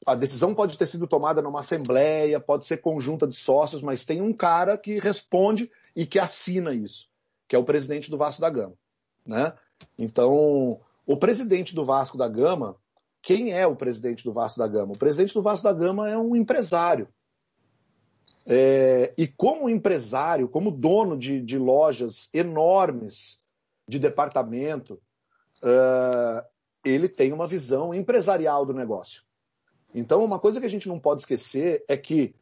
a decisão pode ter sido tomada numa assembleia, pode ser conjunta de sócios, mas tem um cara que responde e que assina isso que é o presidente do Vasco da Gama. Né? Então, o presidente do Vasco da Gama, quem é o presidente do Vasco da Gama? O presidente do Vasco da Gama é um empresário. É, e como empresário, como dono de, de lojas enormes de departamento, uh, ele tem uma visão empresarial do negócio. Então, uma coisa que a gente não pode esquecer é que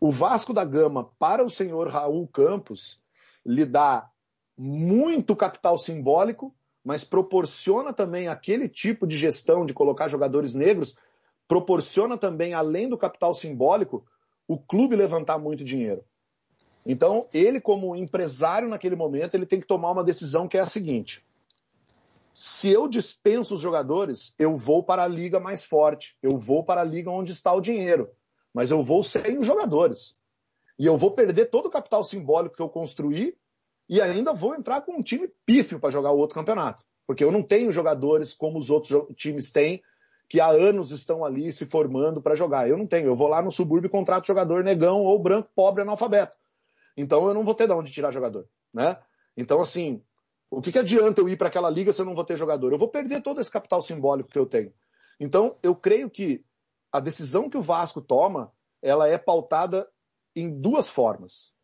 o Vasco da Gama, para o senhor Raul Campos, lhe dá muito capital simbólico, mas proporciona também aquele tipo de gestão de colocar jogadores negros, proporciona também, além do capital simbólico, o clube levantar muito dinheiro. Então, ele, como empresário naquele momento, ele tem que tomar uma decisão que é a seguinte: se eu dispenso os jogadores, eu vou para a liga mais forte, eu vou para a liga onde está o dinheiro, mas eu vou sem os jogadores. E eu vou perder todo o capital simbólico que eu construí e ainda vou entrar com um time pífio para jogar o outro campeonato. Porque eu não tenho jogadores como os outros times têm, que há anos estão ali se formando para jogar. Eu não tenho. Eu vou lá no subúrbio e contrato jogador negão ou branco, pobre, analfabeto. Então eu não vou ter de onde tirar jogador. Né? Então, assim, o que, que adianta eu ir para aquela liga se eu não vou ter jogador? Eu vou perder todo esse capital simbólico que eu tenho. Então, eu creio que a decisão que o Vasco toma, ela é pautada em duas formas.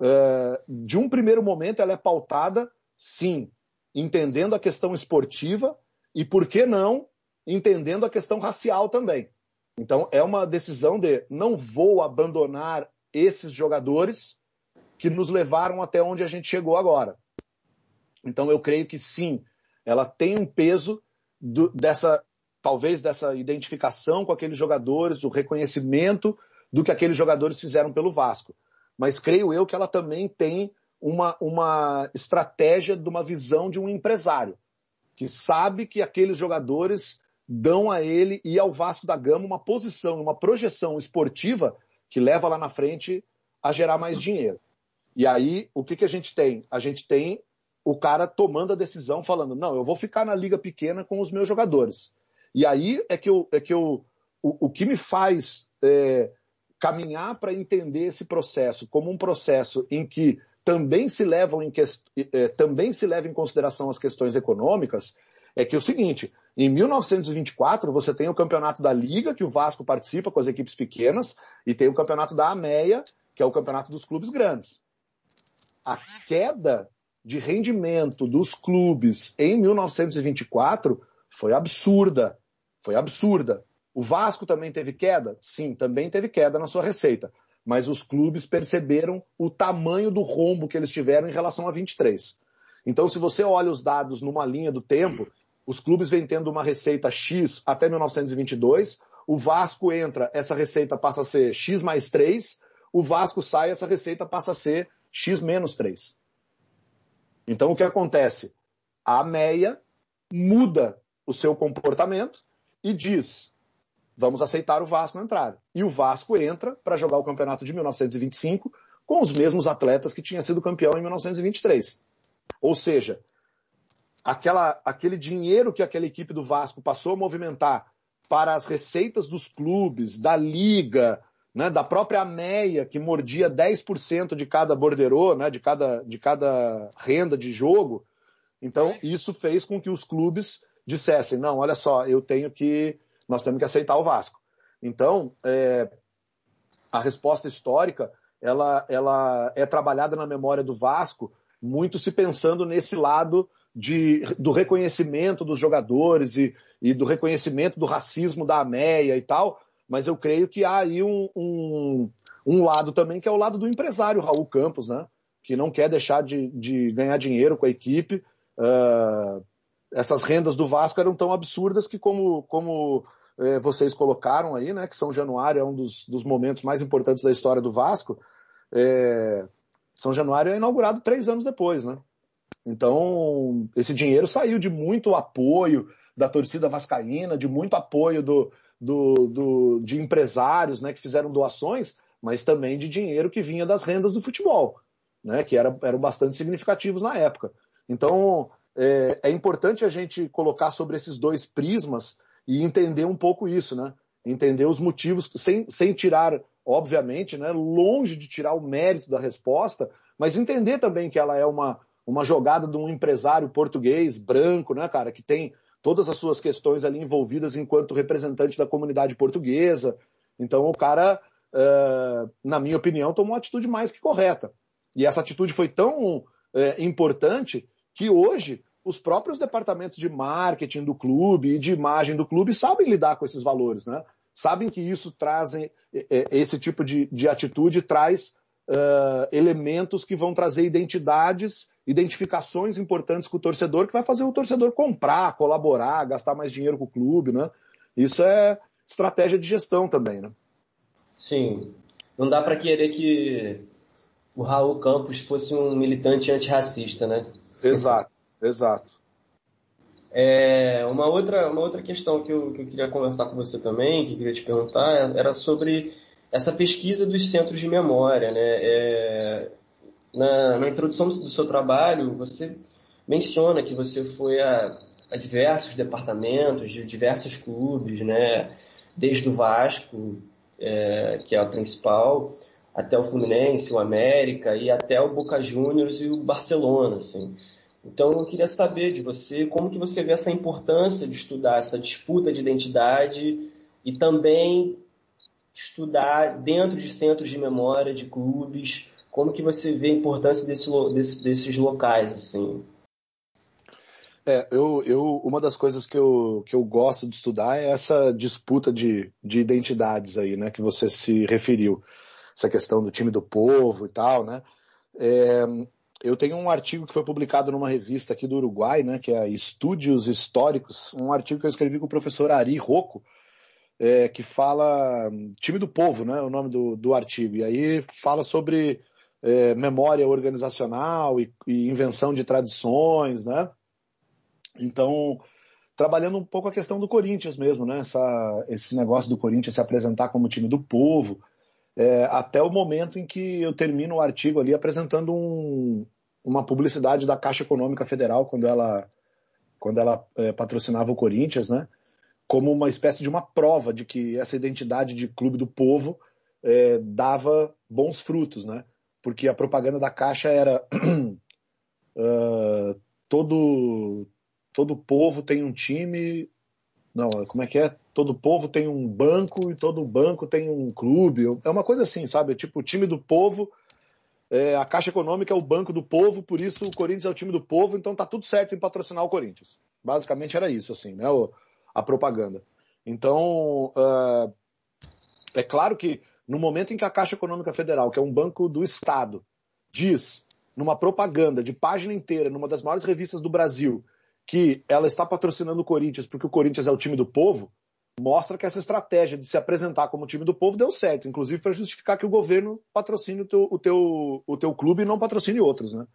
É, de um primeiro momento, ela é pautada, sim, entendendo a questão esportiva e, por que não, entendendo a questão racial também. Então, é uma decisão de não vou abandonar esses jogadores que nos levaram até onde a gente chegou agora. Então eu creio que sim, ela tem um peso do, dessa, talvez dessa identificação com aqueles jogadores, do reconhecimento do que aqueles jogadores fizeram pelo Vasco. Mas creio eu que ela também tem uma, uma estratégia de uma visão de um empresário, que sabe que aqueles jogadores dão a ele e ao Vasco da Gama uma posição, uma projeção esportiva que leva lá na frente a gerar mais dinheiro. E aí, o que, que a gente tem? A gente tem o cara tomando a decisão, falando: não, eu vou ficar na liga pequena com os meus jogadores. E aí é que, eu, é que eu, o, o que me faz é, caminhar para entender esse processo como um processo em que também se, levam em que, é, também se leva em consideração as questões econômicas é que é o seguinte: em 1924 você tem o campeonato da Liga, que o Vasco participa com as equipes pequenas, e tem o campeonato da Ameia, que é o campeonato dos clubes grandes. A queda de rendimento dos clubes em 1924 foi absurda. Foi absurda. O Vasco também teve queda? Sim, também teve queda na sua receita. Mas os clubes perceberam o tamanho do rombo que eles tiveram em relação a 23. Então, se você olha os dados numa linha do tempo, os clubes vêm tendo uma receita X até 1922, o Vasco entra, essa receita passa a ser X mais 3, o Vasco sai, essa receita passa a ser X menos 3. Então o que acontece? A MEIA muda o seu comportamento e diz: vamos aceitar o Vasco entrar. E o Vasco entra para jogar o campeonato de 1925 com os mesmos atletas que tinha sido campeão em 1923. Ou seja, aquela, aquele dinheiro que aquela equipe do Vasco passou a movimentar para as receitas dos clubes, da liga, né, da própria MEIA, que mordia 10% de cada borderô, né, de, cada, de cada renda de jogo. Então, isso fez com que os clubes dissessem: não, olha só, eu tenho que. Nós temos que aceitar o Vasco. Então, é, a resposta histórica ela, ela é trabalhada na memória do Vasco, muito se pensando nesse lado de, do reconhecimento dos jogadores e, e do reconhecimento do racismo da AMEA e tal, mas eu creio que há aí um, um, um, lado também que é o lado do empresário Raul Campos, né? Que não quer deixar de, de ganhar dinheiro com a equipe. Uh, essas rendas do Vasco eram tão absurdas que, como, como eh, vocês colocaram aí, né? Que São Januário é um dos, dos momentos mais importantes da história do Vasco. É, São Januário é inaugurado três anos depois, né? Então, esse dinheiro saiu de muito apoio da torcida vascaína, de muito apoio do, do, do, de empresários né, que fizeram doações, mas também de dinheiro que vinha das rendas do futebol, né, que era, eram bastante significativos na época. Então, é, é importante a gente colocar sobre esses dois prismas e entender um pouco isso, né? Entender os motivos, sem, sem tirar, obviamente, né, longe de tirar o mérito da resposta, mas entender também que ela é uma, uma jogada de um empresário português, branco, né, cara, que tem todas as suas questões ali envolvidas enquanto representante da comunidade portuguesa. Então o cara uh, na minha opinião, tomou uma atitude mais que correta. E essa atitude foi tão uh, importante que hoje os próprios departamentos de marketing do clube e de imagem do clube sabem lidar com esses valores, né? Sabem que isso trazem esse tipo de, de atitude traz uh, elementos que vão trazer identidades, identificações importantes com o torcedor, que vai fazer o torcedor comprar, colaborar, gastar mais dinheiro com o clube, né? Isso é estratégia de gestão também, né? Sim. Não dá para querer que o Raul Campos fosse um militante antirracista, né? Exato, exato. É, uma, outra, uma outra questão que eu, que eu queria conversar com você também, que eu queria te perguntar, era sobre essa pesquisa dos centros de memória. Né? É, na, na, introdução do seu trabalho, você menciona que você foi a, a diversos departamentos de diversos clubes, né? desde o Vasco, é, que é o principal, até o Fluminense, o América e até o Boca Juniors e o Barcelona, assim. Então eu queria saber de você como que você vê essa importância de estudar essa disputa de identidade e também estudar dentro de centros de memória, de clubes, como que você vê a importância desse, desse, desses locais, assim? É, eu, eu, uma das coisas que eu, que eu gosto de estudar é essa disputa de, de identidades aí, né, que você se referiu. Essa questão do time do povo e tal, né. É, eu tenho um artigo que foi publicado numa revista aqui do Uruguai, né, que é Estúdios Históricos, um artigo que eu escrevi com o professor Ari Rocco, é, que fala time do povo, né, o nome do, do artigo. E aí fala sobre é, memória organizacional e, e, invenção de tradições, né? Então, trabalhando um pouco a questão do Corinthians mesmo, né? Essa, esse negócio do Corinthians se apresentar como time do povo, é, até o momento em que eu termino o artigo ali apresentando um, uma publicidade da Caixa Econômica Federal quando ela, quando ela é, patrocinava o Corinthians, né? Como uma espécie de uma prova de que essa identidade de clube do povo é, dava bons frutos, né? Porque a propaganda da Caixa era uh, [CLEARS THROAT] todo todo povo tem um time, não, como é que é? Todo povo tem um banco e todo banco tem um clube. É uma coisa assim, sabe? Tipo, o time do povo, é, a Caixa Econômica é o banco do povo, por isso o Corinthians é o time do povo, então tá tudo certo em patrocinar o Corinthians. Basicamente era isso, assim, né? a propaganda. Então, uh, é claro que no momento em que a Caixa Econômica Federal, que é um banco do Estado, diz numa propaganda de página inteira, numa das maiores revistas do Brasil, que ela está patrocinando o Corinthians porque o Corinthians é o time do povo, mostra que essa estratégia de se apresentar como time do povo deu certo, inclusive para justificar que o governo patrocine o teu, o teu, o teu clube e não patrocine outros, né?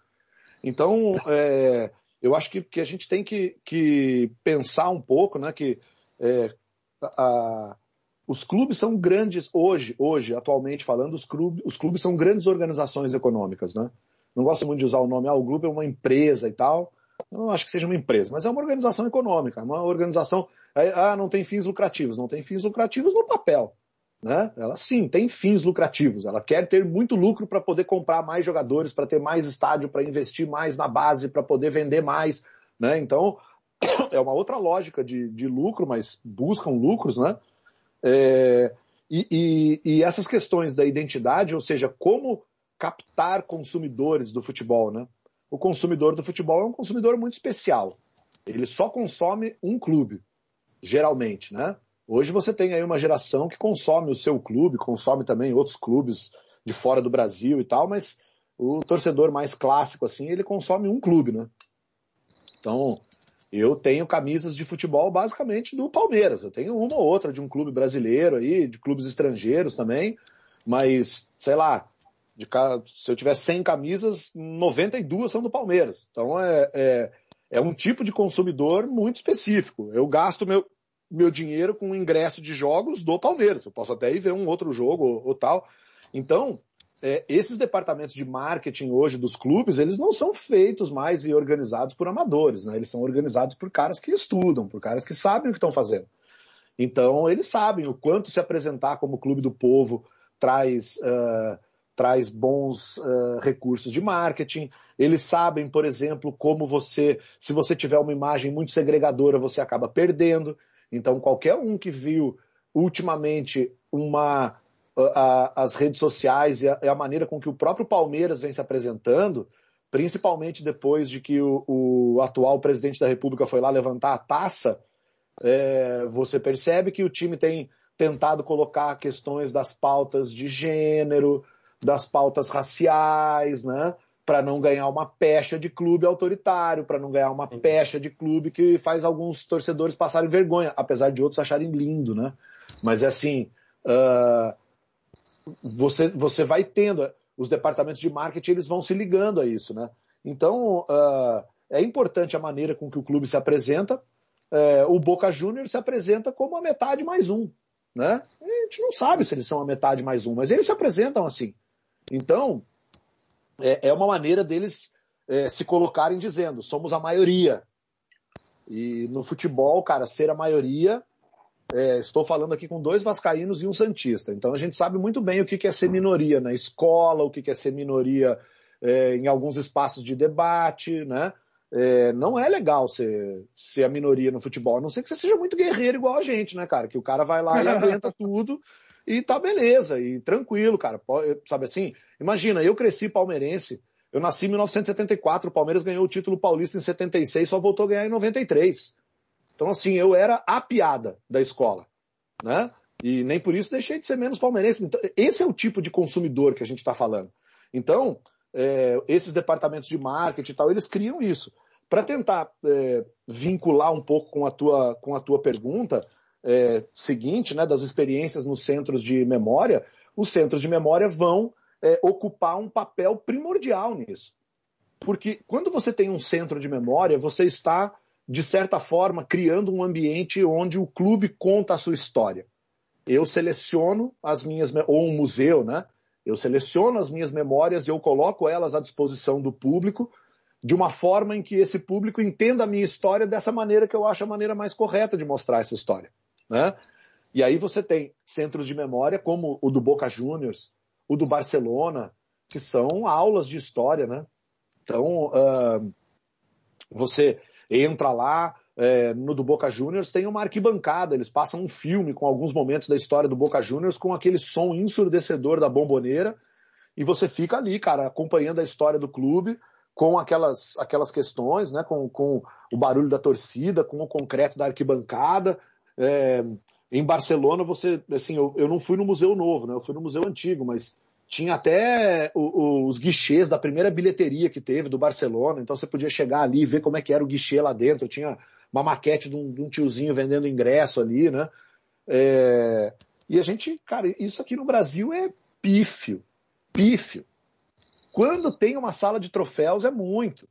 Então, é, eu acho que, que, a gente tem que, que pensar um pouco, né, que é, a, os clubes são grandes hoje, hoje, atualmente falando, os clubes, os clubes são grandes organizações econômicas, né? Não gosto muito de usar o nome, ah, o clube é uma empresa e tal. Eu não acho que seja uma empresa, mas é uma organização econômica, uma organização ah, não tem fins lucrativos. Não tem fins lucrativos no papel. Né? Ela sim tem fins lucrativos. Ela quer ter muito lucro para poder comprar mais jogadores, para ter mais estádio, para investir mais na base, para poder vender mais. Né? Então, [COUGHS] é uma outra lógica de, de lucro, mas buscam lucros, né? É, e, e, e, essas questões da identidade, ou seja, como captar consumidores do futebol, né? O consumidor do futebol é um consumidor muito especial. Ele só consome um clube geralmente, né? Hoje você tem aí uma geração que consome o seu clube, consome também outros clubes de fora do Brasil e tal, mas o torcedor mais clássico assim, ele consome um clube, né? Então, eu tenho camisas de futebol basicamente do Palmeiras. Eu tenho uma ou outra de um clube brasileiro aí, de clubes estrangeiros também, mas sei lá, de, se eu tiver 100 camisas, 92 são do Palmeiras. Então é, é, é um tipo de consumidor muito específico. Eu gasto meu, meu dinheiro com ingresso de jogos do Palmeiras. Eu posso até ir ver um outro jogo ou, ou tal. Então, é, esses departamentos de marketing hoje dos clubes, eles não são feitos mais e organizados por amadores, né? Eles são organizados por caras que estudam, por caras que sabem o que estão fazendo. Então, eles sabem o quanto se apresentar como clube do povo traz, uh, traz bons uh, recursos de marketing. Eles sabem, por exemplo, como você, se você tiver uma imagem muito segregadora, você acaba perdendo. Então, qualquer um que viu ultimamente uma a, as redes sociais e a, a, maneira com que o próprio Palmeiras vem se apresentando, principalmente depois de que o, o atual presidente da República foi lá levantar a taça, é, você percebe que o time tem tentado colocar questões das pautas de gênero, das pautas raciais, né? Para não ganhar uma pecha de clube autoritário, para não ganhar uma pecha de clube que faz alguns torcedores passarem vergonha, apesar de outros acharem lindo, né? Mas é assim, uh, você, você vai tendo, os departamentos de marketing eles vão se ligando a isso, né? Então, uh, é importante a maneira com que o clube se apresenta. Uh, o Boca Juniors se apresenta como a metade mais um, né? A gente não sabe se eles são a metade mais um, mas eles se apresentam assim. Então, é, é uma maneira deles é, se colocarem dizendo: somos a maioria. E no futebol, cara, ser a maioria. É, estou falando aqui com dois vascaínos e um santista. Então a gente sabe muito bem o que é ser minoria na escola, o que é ser minoria é, em alguns espaços de debate, né? É, não é legal ser, ser a minoria no futebol, a não ser que você seja muito guerreiro igual a gente, né, cara? Que o cara vai lá e [LAUGHS] aguenta tudo e tá beleza, e tranquilo, cara. Sabe assim? Imagina, eu cresci palmeirense, eu nasci em 1974, o Palmeiras ganhou o título paulista em 76, só voltou a ganhar em 93. Então, assim, eu era a piada da escola, né? E nem por isso deixei de ser menos palmeirense. Então, esse é o tipo de consumidor que a gente está falando. Então, é, esses departamentos de marketing e tal, eles criam isso. Para tentar é, vincular um pouco com a tua, com a tua pergunta, é, seguinte, né, das experiências nos centros de memória, os centros de memória vão é, ocupar um papel primordial nisso. Porque quando você tem um centro de memória, você está, de certa forma, criando um ambiente onde o clube conta a sua história. Eu seleciono as minhas, ou um museu, né? Eu seleciono as minhas memórias e eu coloco elas à disposição do público de uma forma em que esse público entenda a minha história dessa maneira que eu acho a maneira mais correta de mostrar essa história. Né? E aí você tem centros de memória como o do Boca Juniors, o do Barcelona, que são aulas de história, né? Então, uh, você entra lá, é, no do Boca Juniors tem uma arquibancada, eles passam um filme com alguns momentos da história do Boca Juniors com aquele som ensurdecedor da bomboneira, e você fica ali, cara, acompanhando a história do clube, com aquelas, aquelas questões, né, com, com o barulho da torcida, com o concreto da arquibancada, é, em Barcelona, você, assim, eu, eu não fui no Museu Novo, né? Eu fui no Museu Antigo, mas tinha até o, o, os guichês da primeira bilheteria que teve do Barcelona, então você podia chegar ali e ver como é que era o guichê lá dentro. Tinha uma maquete de um, de um tiozinho vendendo ingresso ali, né? É, e a gente, cara, isso aqui no Brasil é pífio, pífio. Quando tem uma sala de troféus é muito.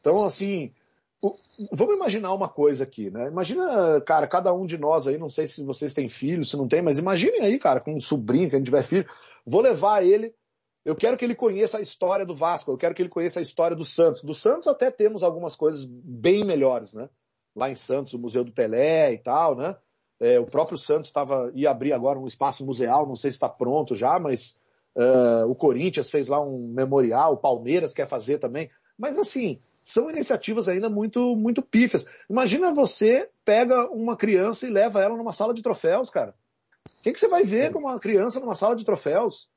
Então, assim, Vamos imaginar uma coisa aqui, né? Imagina, cara, cada um de nós aí, não sei se vocês têm filho, se não tem, mas imaginem aí, cara, com um sobrinho, que a gente tiver filho, vou levar ele, eu quero que ele conheça a história do Vasco, eu quero que ele conheça a história do Santos. Do Santos até temos algumas coisas bem melhores, né? Lá em Santos, o Museu do Pelé e tal, né? É, o próprio Santos estava ia abrir agora um espaço museal, não sei se está pronto já, mas uh, o Corinthians fez lá um memorial, o Palmeiras quer fazer também. Mas assim, são iniciativas ainda muito, muito pífias. Imagina você pega uma criança e leva ela numa sala de troféus, cara. O que, que você vai ver com uma criança numa sala de troféus?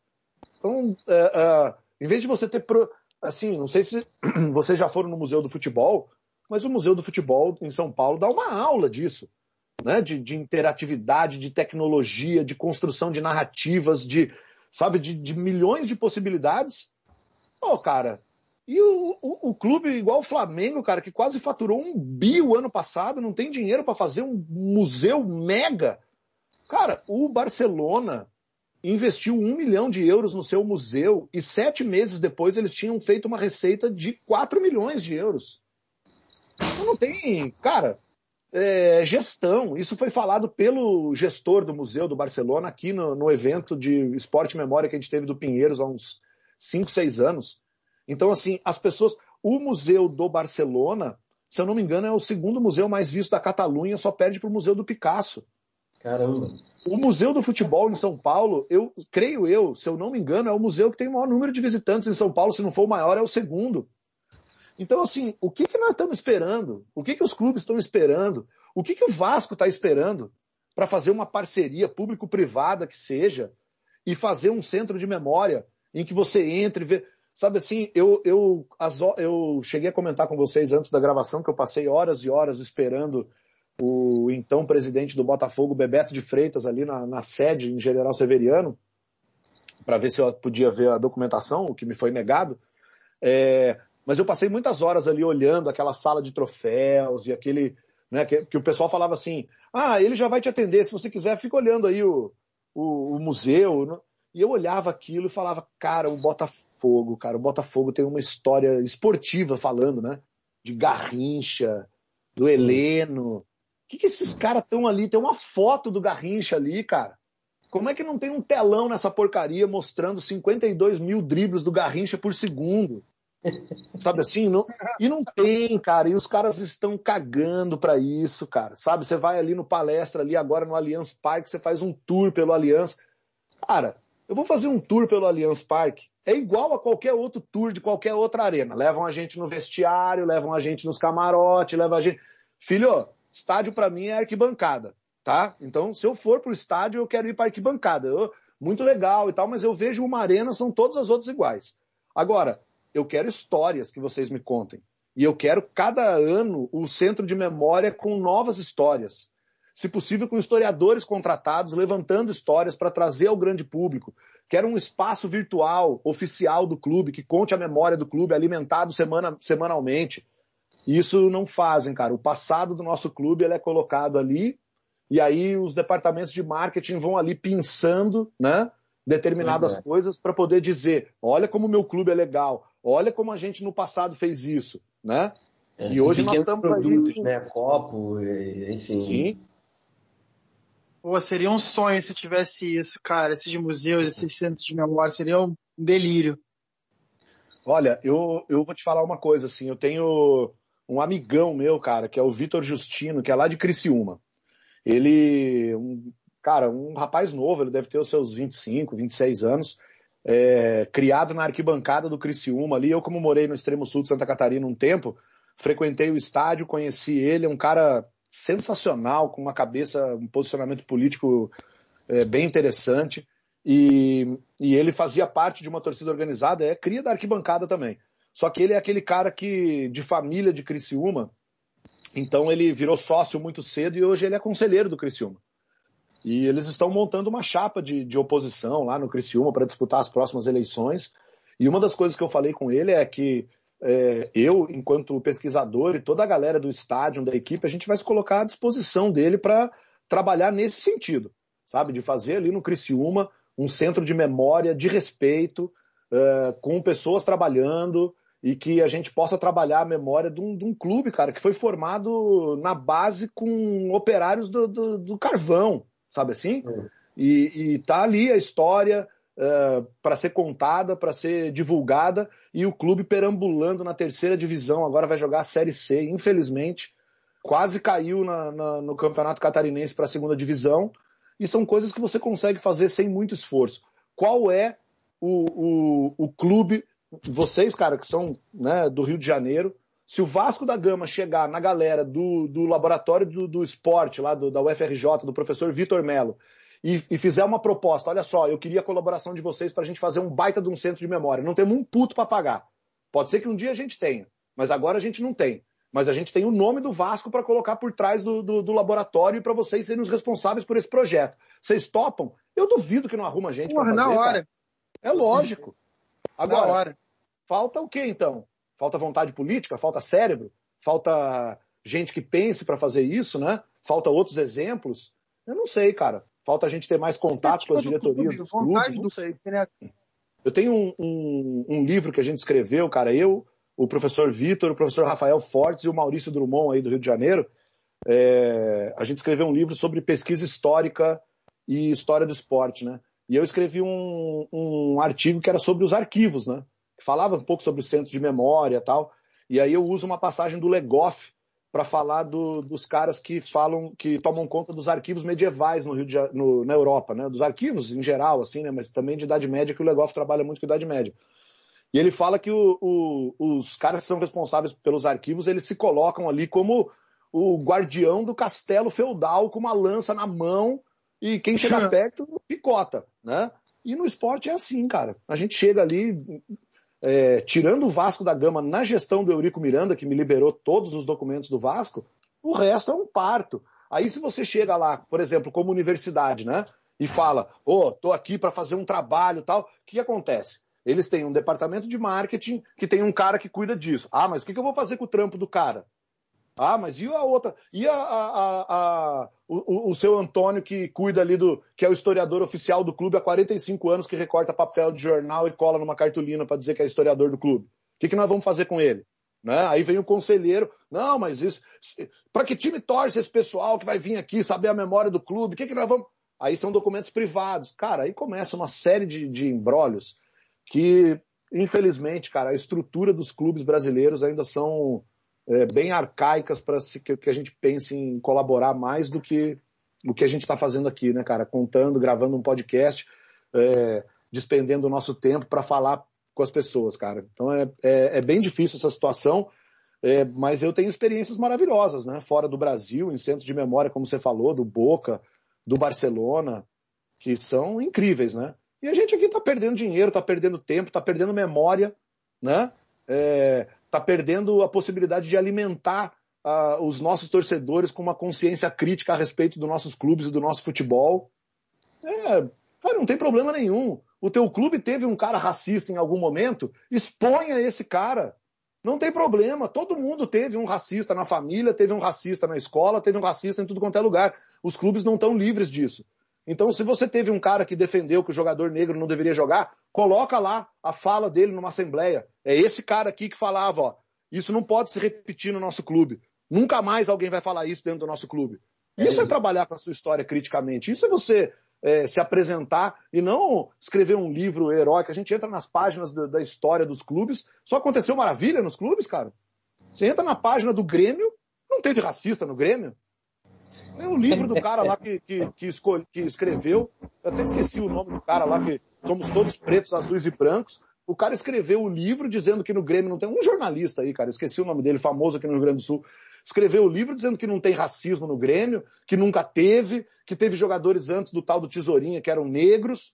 Então, é, é, em vez de você ter. Pro... Assim, não sei se [CLEARS THROAT] vocês já foram no Museu do Futebol, mas o Museu do Futebol em São Paulo dá uma aula disso. Né? De, de interatividade, de tecnologia, de construção de narrativas, de, sabe, de, de milhões de possibilidades. Pô, cara, e o, o, o, clube, igual o Flamengo, cara, que quase faturou um bi o ano passado, não tem dinheiro para fazer um museu mega. Cara, o Barcelona investiu um milhão de euros no seu museu e sete meses depois eles tinham feito uma receita de 4 milhões de euros. Então não tem, cara, é, gestão. Isso foi falado pelo gestor do Museu do Barcelona aqui no, no evento de esporte memória que a gente teve do Pinheiros há uns 5, 6 anos. Então, assim, as pessoas. O Museu do Barcelona, se eu não me engano, é o segundo museu mais visto da Catalunha, só perde para o Museu do Picasso. Caramba. O Museu do Futebol em São Paulo, eu creio eu, se eu não me engano, é o museu que tem o maior número de visitantes em São Paulo. Se não for o maior, é o segundo. Então, assim, o que, que nós estamos esperando? O que, que os clubes estão esperando? O que, que o Vasco está esperando para fazer uma parceria público-privada que seja e fazer um centro de memória em que você entre e vê. Sabe assim, eu, eu, as, eu cheguei a comentar com vocês antes da gravação que eu passei horas e horas esperando o então presidente do Botafogo, Bebeto de Freitas, ali na, na sede em General Severiano, para ver se eu podia ver a documentação, o que me foi negado. É, mas eu passei muitas horas ali olhando aquela sala de troféus e aquele. Né, que, que, o pessoal falava assim: ah, ele já vai te atender, se você quiser, fica olhando aí o, o, o museu. E eu olhava aquilo e falava, cara, o Botafogo, cara, o Botafogo tem uma história esportiva falando, né? De Garrincha, do Heleno. O que, que esses caras estão ali? Tem uma foto do Garrincha ali, cara. Como é que não tem um telão nessa porcaria mostrando 52 mil dribles do Garrincha por segundo? Sabe assim? Não, e não tem, cara. E os caras estão cagando para isso, cara. Sabe? Você vai ali no palestra, ali agora no Allianz Parque, você faz um tour pelo Allianz. Cara, eu vou fazer um tour pelo Allianz Parque. É igual a qualquer outro tour de qualquer outra arena. Levam a gente no vestiário, levam a gente nos camarotes, levam a gente. Filho, estádio para mim é arquibancada, tá? Então, se eu for pro estádio, eu quero ir para arquibancada. Eu, muito legal e tal, mas eu vejo uma arena, são todas as outras iguais. Agora, eu quero histórias que vocês me contem. E eu quero cada ano o centro de memória com novas histórias. Se possível, com historiadores contratados, levantando histórias para trazer ao grande público. Quero um espaço virtual, oficial do clube, que conte a memória do clube, alimentado semana, semanalmente. E isso não fazem, cara. O passado do nosso clube ele é colocado ali, e aí os departamentos de marketing vão ali pensando, né? Determinadas é. coisas para poder dizer: olha como o meu clube é legal, Olha como a gente no passado fez isso, né? É, e hoje nós estamos produtos, aí... né? Copo, enfim. Sim. Pô, seria um sonho se tivesse isso, cara. Esses museus, esses centros de memória, seria um delírio. Olha, eu, eu vou te falar uma coisa, assim, eu tenho um amigão meu, cara, que é o Vitor Justino, que é lá de Criciúma. Ele, um, cara, um rapaz novo, ele deve ter os seus 25, 26 anos, é, criado na arquibancada do Criciúma ali. Eu, como morei no extremo sul de Santa Catarina um tempo, frequentei o estádio, conheci ele, é um cara sensacional, com uma cabeça, um posicionamento político é, bem interessante. E, e, ele fazia parte de uma torcida organizada, é cria da arquibancada também. Só que ele é aquele cara que, de família de Criciúma, então ele virou sócio muito cedo e hoje ele é conselheiro do Criciúma. E eles estão montando uma chapa de, de oposição lá no Criciúma para disputar as próximas eleições. E uma das coisas que eu falei com ele é que é, eu, enquanto pesquisador e toda a galera do estádio, da equipe, a gente vai se colocar à disposição dele para trabalhar nesse sentido, sabe? De fazer ali no Criciúma um centro de memória, de respeito, é, com pessoas trabalhando e que a gente possa trabalhar a memória de um, de um clube, cara, que foi formado na base com operários do, do, do carvão, sabe assim? É. E, e tá ali a história é, para ser contada, para ser divulgada, e o clube perambulando na terceira divisão, agora vai jogar a Série C, infelizmente. Quase caiu na, na, no Campeonato Catarinense para a segunda divisão, e são coisas que você consegue fazer sem muito esforço. Qual é o, o, o clube, vocês, cara, que são né, do Rio de Janeiro, se o Vasco da Gama chegar na galera do, do laboratório do, do esporte, lá do, da UFRJ, do professor Vitor Melo, e, e, fizer uma proposta, olha só, eu queria a colaboração de vocês para a gente fazer um baita de um centro de memória. Não temos um puto para pagar. Pode ser que um dia a gente tenha, mas agora a gente não tem. Mas a gente tem o nome do Vasco para colocar por trás do, do, do laboratório e para vocês serem os responsáveis por esse projeto. Vocês topam? Eu duvido que não arruma gente para fazer. Na hora. Cara. É lógico. Agora, na hora. falta o que então? Falta vontade política, falta cérebro, falta gente que pense para fazer isso, né? Falta outros exemplos. Eu não sei, cara. Falta a gente ter mais contato com as diretorias dos clubes, não sei. Eu tenho um, um, um, livro que a gente escreveu, cara, eu, o professor Vitor, o professor Rafael Fortes e o Maurício Drummond aí do Rio de Janeiro. É, a gente escreveu um livro sobre pesquisa histórica e história do esporte, né? E eu escrevi um, um artigo que era sobre os arquivos, né? que falava um pouco sobre o centro de memória e tal. E aí eu uso uma passagem do Legoff para falar do, dos caras que falam, que tomam conta dos arquivos medievais no Rio de, no, na Europa, né? Dos arquivos em geral, assim, né? Mas também de Idade Média, que o Legoff trabalha muito com Idade Média. E ele fala que o, o, os caras que são responsáveis pelos arquivos, eles se colocam ali como o guardião do castelo feudal com uma lança na mão e quem chega [LAUGHS] perto picota, né? E no esporte é assim, cara. A gente chega ali, é, tirando o Vasco da Gama na gestão do Eurico Miranda, que me liberou todos os documentos do Vasco, o resto é um parto. Aí se você chega lá, por exemplo, como universidade, né? E fala, ô, oh, tô aqui para fazer um trabalho tal, o que, acontece? Eles têm um departamento de marketing que tem um cara que cuida disso. Ah, mas o que eu vou fazer com o trampo do cara? Ah, mas e a outra? E a, a, a, o, o, seu Antônio que cuida ali do. que é o historiador oficial do clube há 45 anos, que recorta papel de jornal e cola numa cartolina para dizer que é historiador do clube. O que, que nós vamos fazer com ele? Né? Aí vem o conselheiro, não, mas isso. Para que time torce esse pessoal que vai vir aqui saber a memória do clube? O que, que nós vamos. Aí são documentos privados. Cara, aí começa uma série de, de embrólios que, infelizmente, cara, a estrutura dos clubes brasileiros ainda são é, bem arcaicas para que, que a gente pense em colaborar mais do que o que a gente está fazendo aqui, né, cara? Contando, gravando um podcast, é, despendendo o nosso tempo para falar com as pessoas, cara. Então é, é, é bem difícil essa situação, é, mas eu tenho experiências maravilhosas, né? Fora do Brasil, em centros de memória, como você falou, do Boca, do Barcelona, que são incríveis, né? E a gente aqui está perdendo dinheiro, está perdendo tempo, está perdendo memória, né? É, está perdendo a possibilidade de alimentar uh, os nossos torcedores com uma consciência crítica a respeito dos nossos clubes e do nosso futebol. É, cara, não tem problema nenhum. O teu clube teve um cara racista em algum momento, exponha esse cara. Não tem problema. Todo mundo teve um racista na família, teve um racista na escola, teve um racista em tudo quanto é lugar. Os clubes não estão livres disso. Então, se você teve um cara que defendeu que o jogador negro não deveria jogar, coloca lá a fala dele numa assembleia. É esse cara aqui que falava, ó, isso não pode se repetir no nosso clube. Nunca mais alguém vai falar isso dentro do nosso clube. É isso é, é trabalhar com a sua história criticamente. Isso é você é, se apresentar e não escrever um livro heróico. A gente entra nas páginas do, da história dos clubes. Só aconteceu maravilha nos clubes, cara. Você entra na página do Grêmio, não teve racista no Grêmio. Tem um livro do cara lá que, que, que, escolhe, que escreveu, eu até esqueci o nome do cara lá, que somos todos pretos, azuis e brancos. O cara escreveu o livro dizendo que no Grêmio não tem. Um jornalista aí, cara, esqueci o nome dele, famoso aqui no Rio Grande do Sul. Escreveu o livro dizendo que não tem racismo no Grêmio, que nunca teve, que teve jogadores antes do tal do Tesourinha que eram negros.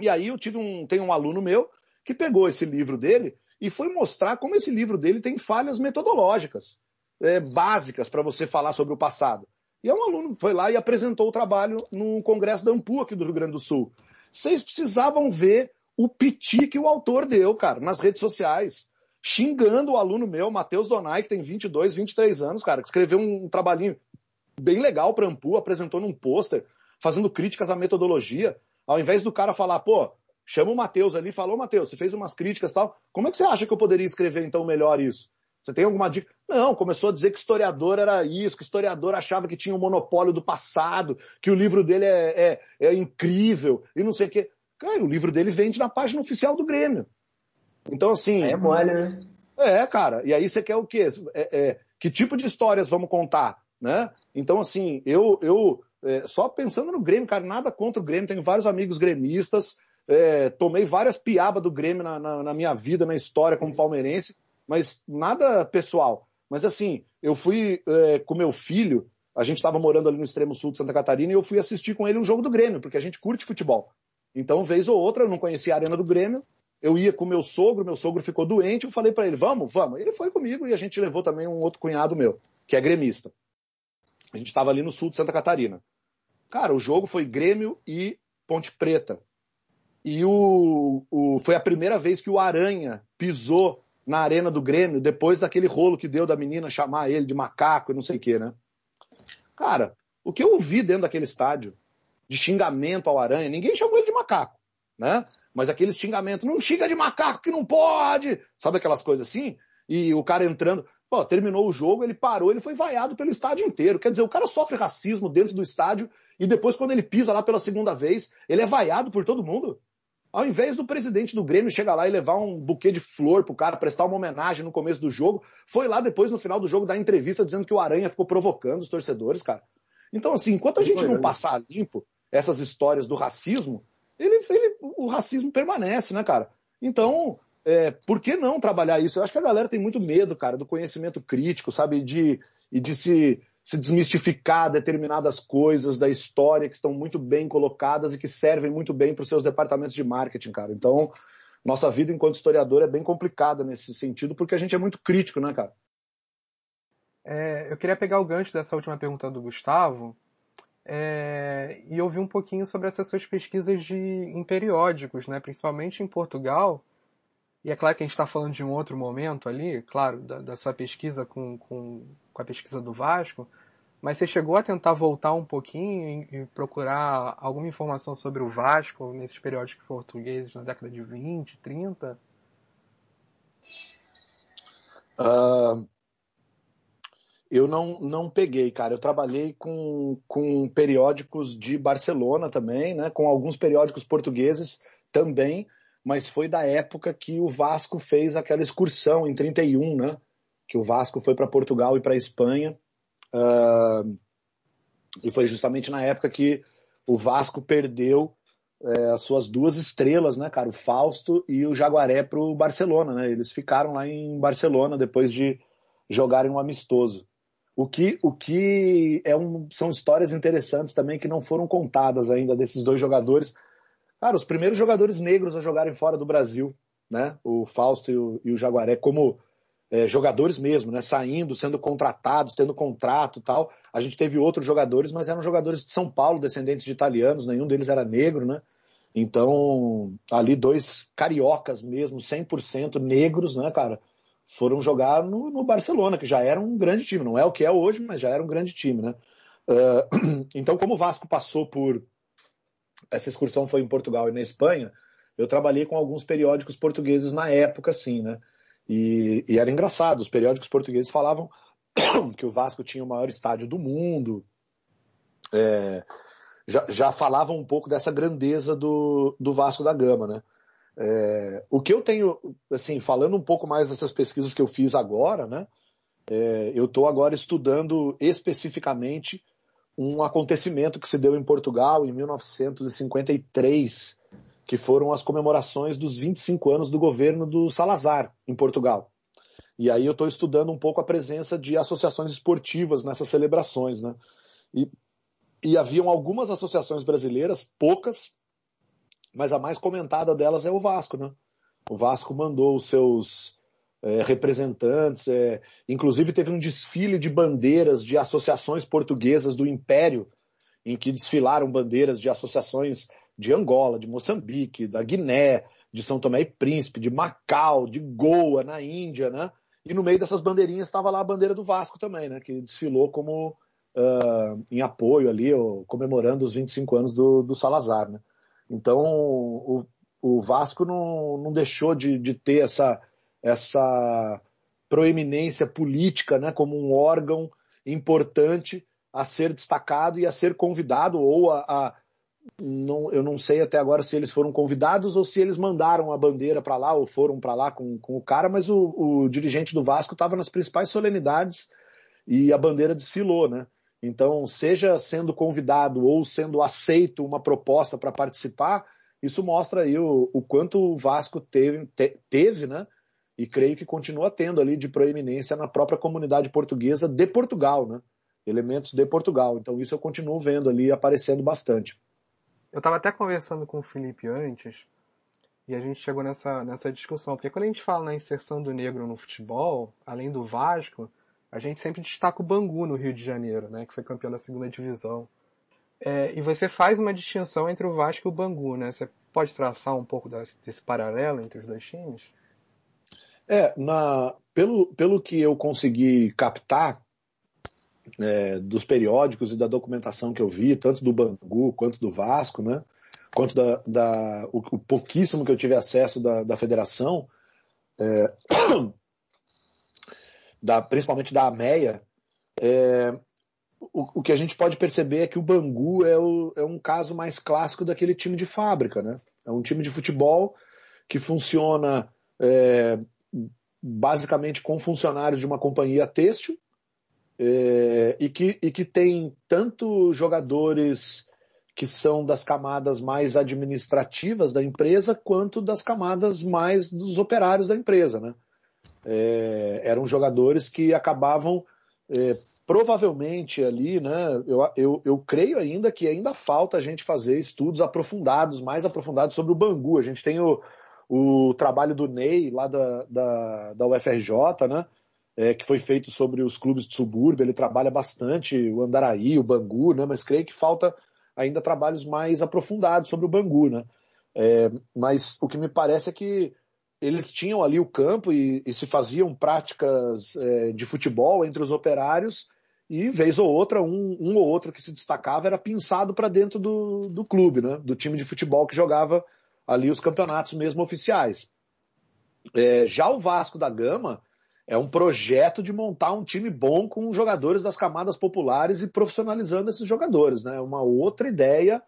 E aí eu tive um. Tem um aluno meu que pegou esse livro dele e foi mostrar como esse livro dele tem falhas metodológicas é, básicas para você falar sobre o passado. E é um aluno foi lá e apresentou o trabalho no congresso da Ampu aqui do Rio Grande do Sul. Vocês precisavam ver o piti que o autor deu, cara, nas redes sociais, xingando o aluno meu, Matheus Donai, que tem 22, 23 anos, cara, que escreveu um trabalhinho bem legal para Ampu, apresentou num pôster, fazendo críticas à metodologia. Ao invés do cara falar, pô, chama o Matheus ali, falou, Matheus, você fez umas críticas e tal, como é que você acha que eu poderia escrever então melhor isso? Você tem alguma dica? Não, começou a dizer que historiador era isso, que historiador achava que tinha o um monopólio do passado, que o livro dele é, é, é incrível e não sei o quê. Cara, o livro dele vende na página oficial do Grêmio. Então, assim. Aí é mole, né? É, cara. E aí você quer o quê? É, é, que tipo de histórias vamos contar? Né? Então, assim, eu, eu é, só pensando no Grêmio, cara, nada contra o Grêmio, tenho vários amigos gremistas, é, tomei várias piabas do Grêmio na, na, na, minha vida, na história como palmeirense, mas nada pessoal. Mas assim, eu fui é, com meu filho, a gente estava morando ali no extremo sul de Santa Catarina e eu fui assistir com ele um jogo do Grêmio, porque a gente curte futebol. Então, vez ou outra, eu não conhecia a arena do Grêmio, eu ia com meu sogro, meu sogro ficou doente, eu falei para ele, vamos, vamos. Ele foi comigo e a gente levou também um outro cunhado meu, que é gremista. A gente estava ali no sul de Santa Catarina. Cara, o jogo foi Grêmio e Ponte Preta. E o, o, foi a primeira vez que o Aranha pisou na arena do Grêmio, depois daquele rolo que deu da menina chamar ele de macaco e não sei o que, né? Cara, o que eu ouvi dentro daquele estádio de xingamento ao Aranha, ninguém chamou ele de macaco, né? Mas aquele xingamento, não xinga de macaco que não pode, sabe aquelas coisas assim? E o cara entrando, pô, terminou o jogo, ele parou, ele foi vaiado pelo estádio inteiro. Quer dizer, o cara sofre racismo dentro do estádio e depois, quando ele pisa lá pela segunda vez, ele é vaiado por todo mundo. Ao invés do presidente do Grêmio chegar lá e levar um buquê de flor pro cara, prestar uma homenagem no começo do jogo, foi lá depois, no final do jogo, dar entrevista dizendo que o Aranha ficou provocando os torcedores, cara. Então, assim, enquanto a gente não passar limpo essas histórias do racismo, ele, ele, o racismo permanece, né, cara? Então, é, por que não trabalhar isso? Eu acho que a galera tem muito medo, cara, do conhecimento crítico, sabe? De, e de se se desmistificar determinadas coisas da história que estão muito bem colocadas e que servem muito bem para os seus departamentos de marketing, cara. Então, nossa vida enquanto historiador é bem complicada nesse sentido, porque a gente é muito crítico, né, cara? É, eu queria pegar o gancho dessa última pergunta do Gustavo é, e ouvir um pouquinho sobre essas suas pesquisas de, em periódicos, né? principalmente em Portugal. E é claro que a gente está falando de um outro momento ali, claro, da, da sua pesquisa com, com, com, a pesquisa do Vasco, mas você chegou a tentar voltar um pouquinho e, e procurar alguma informação sobre o Vasco nesses periódicos portugueses na década de 20, 30? Uh, eu não, não peguei, cara. Eu trabalhei com, com periódicos de Barcelona também, né? Com alguns periódicos portugueses também, mas foi da época que o Vasco fez aquela excursão em 31, né? Que o Vasco foi para Portugal e para Espanha. Uh, e foi justamente na época que o Vasco perdeu é, as suas duas estrelas, né, cara? O Fausto e o Jaguaré para o Barcelona, né? Eles ficaram lá em Barcelona depois de jogarem um amistoso. O que, o que é um, são histórias interessantes também que não foram contadas ainda desses dois jogadores. Cara, os primeiros jogadores negros a jogarem fora do Brasil, né? O Fausto e o, e o Jaguaré, como é, jogadores mesmo, né? Saindo, sendo contratados, tendo contrato tal. A gente teve outros jogadores, mas eram jogadores de São Paulo, descendentes de italianos, nenhum deles era negro, né? Então, ali dois cariocas mesmo, 100% negros, né, cara? foram jogar no, no, Barcelona, que já era um grande time. Não é o que é hoje, mas já era um grande time, né? Uh, [CLEARS THROAT] então, como o Vasco passou por. Essa excursão foi em Portugal e na Espanha, eu trabalhei com alguns periódicos portugueses na época, assim, né? E, e era engraçado, os periódicos portugueses falavam [COUGHS] que o Vasco tinha o maior estádio do mundo. É, já, já falavam um pouco dessa grandeza do, do Vasco da Gama, né? É, o que eu tenho, assim, falando um pouco mais dessas pesquisas que eu fiz agora, né? É, eu estou agora estudando especificamente um acontecimento que se deu em Portugal em 1953, que foram as comemorações dos 25 anos do governo do Salazar em Portugal. E aí eu estou estudando um pouco a presença de associações esportivas nessas celebrações, né? E, e haviam algumas associações brasileiras, poucas, mas a mais comentada delas é o Vasco, né? O Vasco mandou os seus é, representantes, é, inclusive teve um desfile de bandeiras de associações portuguesas do Império, em que desfilaram bandeiras de associações de Angola, de Moçambique, da Guiné, de São Tomé e Príncipe, de Macau, de Goa, na Índia, né? E no meio dessas bandeirinhas estava lá a bandeira do Vasco também, né? Que desfilou como uh, em apoio ali, ou, comemorando os 25 anos do, do Salazar, né? Então, o, o Vasco não, não deixou de, de ter essa, essa proeminência política né, como um órgão importante a ser destacado e a ser convidado, ou a. a não, eu não sei até agora se eles foram convidados ou se eles mandaram a bandeira para lá ou foram para lá com, com o cara, mas o, o dirigente do Vasco estava nas principais solenidades e a bandeira desfilou, né? Então, seja sendo convidado ou sendo aceito uma proposta para participar, isso mostra aí o, o quanto o Vasco teve, te, teve, né? E creio que continua tendo ali de proeminência na própria comunidade portuguesa de Portugal, né? Elementos de Portugal. Então, isso eu continuo vendo ali aparecendo bastante. Eu estava até conversando com o Felipe antes, e a gente chegou nessa, nessa discussão, porque quando a gente fala na inserção do negro no futebol, além do Vasco, a gente sempre destaca o Bangu no Rio de Janeiro, né, que foi campeão da segunda divisão. É, e você faz uma distinção entre o Vasco e o Bangu, né? Você pode traçar um pouco desse, desse paralelo entre os dois times? É, na, pelo, pelo que eu consegui captar é, dos periódicos e da documentação que eu vi, tanto do Bangu quanto do Vasco, né? Quanto da, da o, o pouquíssimo que eu tive acesso da, da federação, é, [COUGHS] da, principalmente da AMEA, é, o, o, que a gente pode perceber é que o Bangu é, o, é um caso mais clássico daquele time de fábrica. Né? É um time de futebol que funciona é, basicamente com funcionários de uma companhia têxtil é, e, que, e que tem tanto jogadores que são das camadas mais administrativas da empresa quanto das camadas mais dos operários da empresa, né? é, eram jogadores que acabavam é, provavelmente ali, né, eu, eu, eu creio ainda que ainda falta a gente fazer estudos aprofundados, mais aprofundados sobre o Bangu. A gente tem o, o trabalho do Ney, lá da, da, da UFRJ, né, é, que foi feito sobre os clubes de subúrbio. Ele trabalha bastante o Andaraí, o Bangu, né, mas creio que falta ainda trabalhos mais aprofundados sobre o Bangu. Né. É, mas o que me parece é que eles tinham ali o campo e, e se faziam práticas é, de futebol entre os operários e vez ou outra um, um ou outro que se destacava era pinçado para dentro do, do clube, né, do time de futebol que jogava ali os campeonatos mesmo oficiais. É, já o Vasco da Gama é um projeto de montar um time bom com jogadores das camadas populares e profissionalizando esses jogadores, né? Uma outra ideia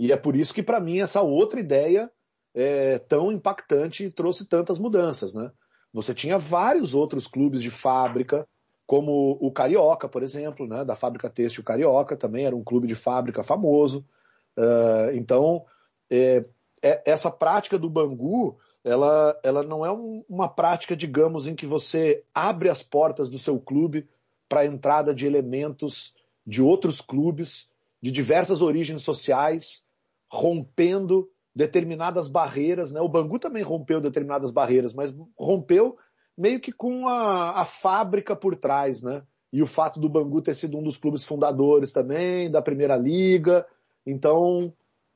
e é por isso que para mim essa outra ideia é, tão impactante e trouxe tantas mudanças, né? Você tinha vários outros clubes de fábrica, como o Carioca, por exemplo, né? Da fábrica têxtil Carioca, também era um clube de fábrica famoso. Uh, então, é, é, essa prática do Bangu, ela, ela não é um, uma prática, digamos, em que você abre as portas do seu clube para a entrada de elementos de outros clubes, de diversas origens sociais, rompendo determinadas barreiras, né? O Bangu também rompeu determinadas barreiras, mas rompeu meio que com a, a fábrica por trás, né? E o fato do Bangu ter sido um dos clubes fundadores também da Primeira Liga, então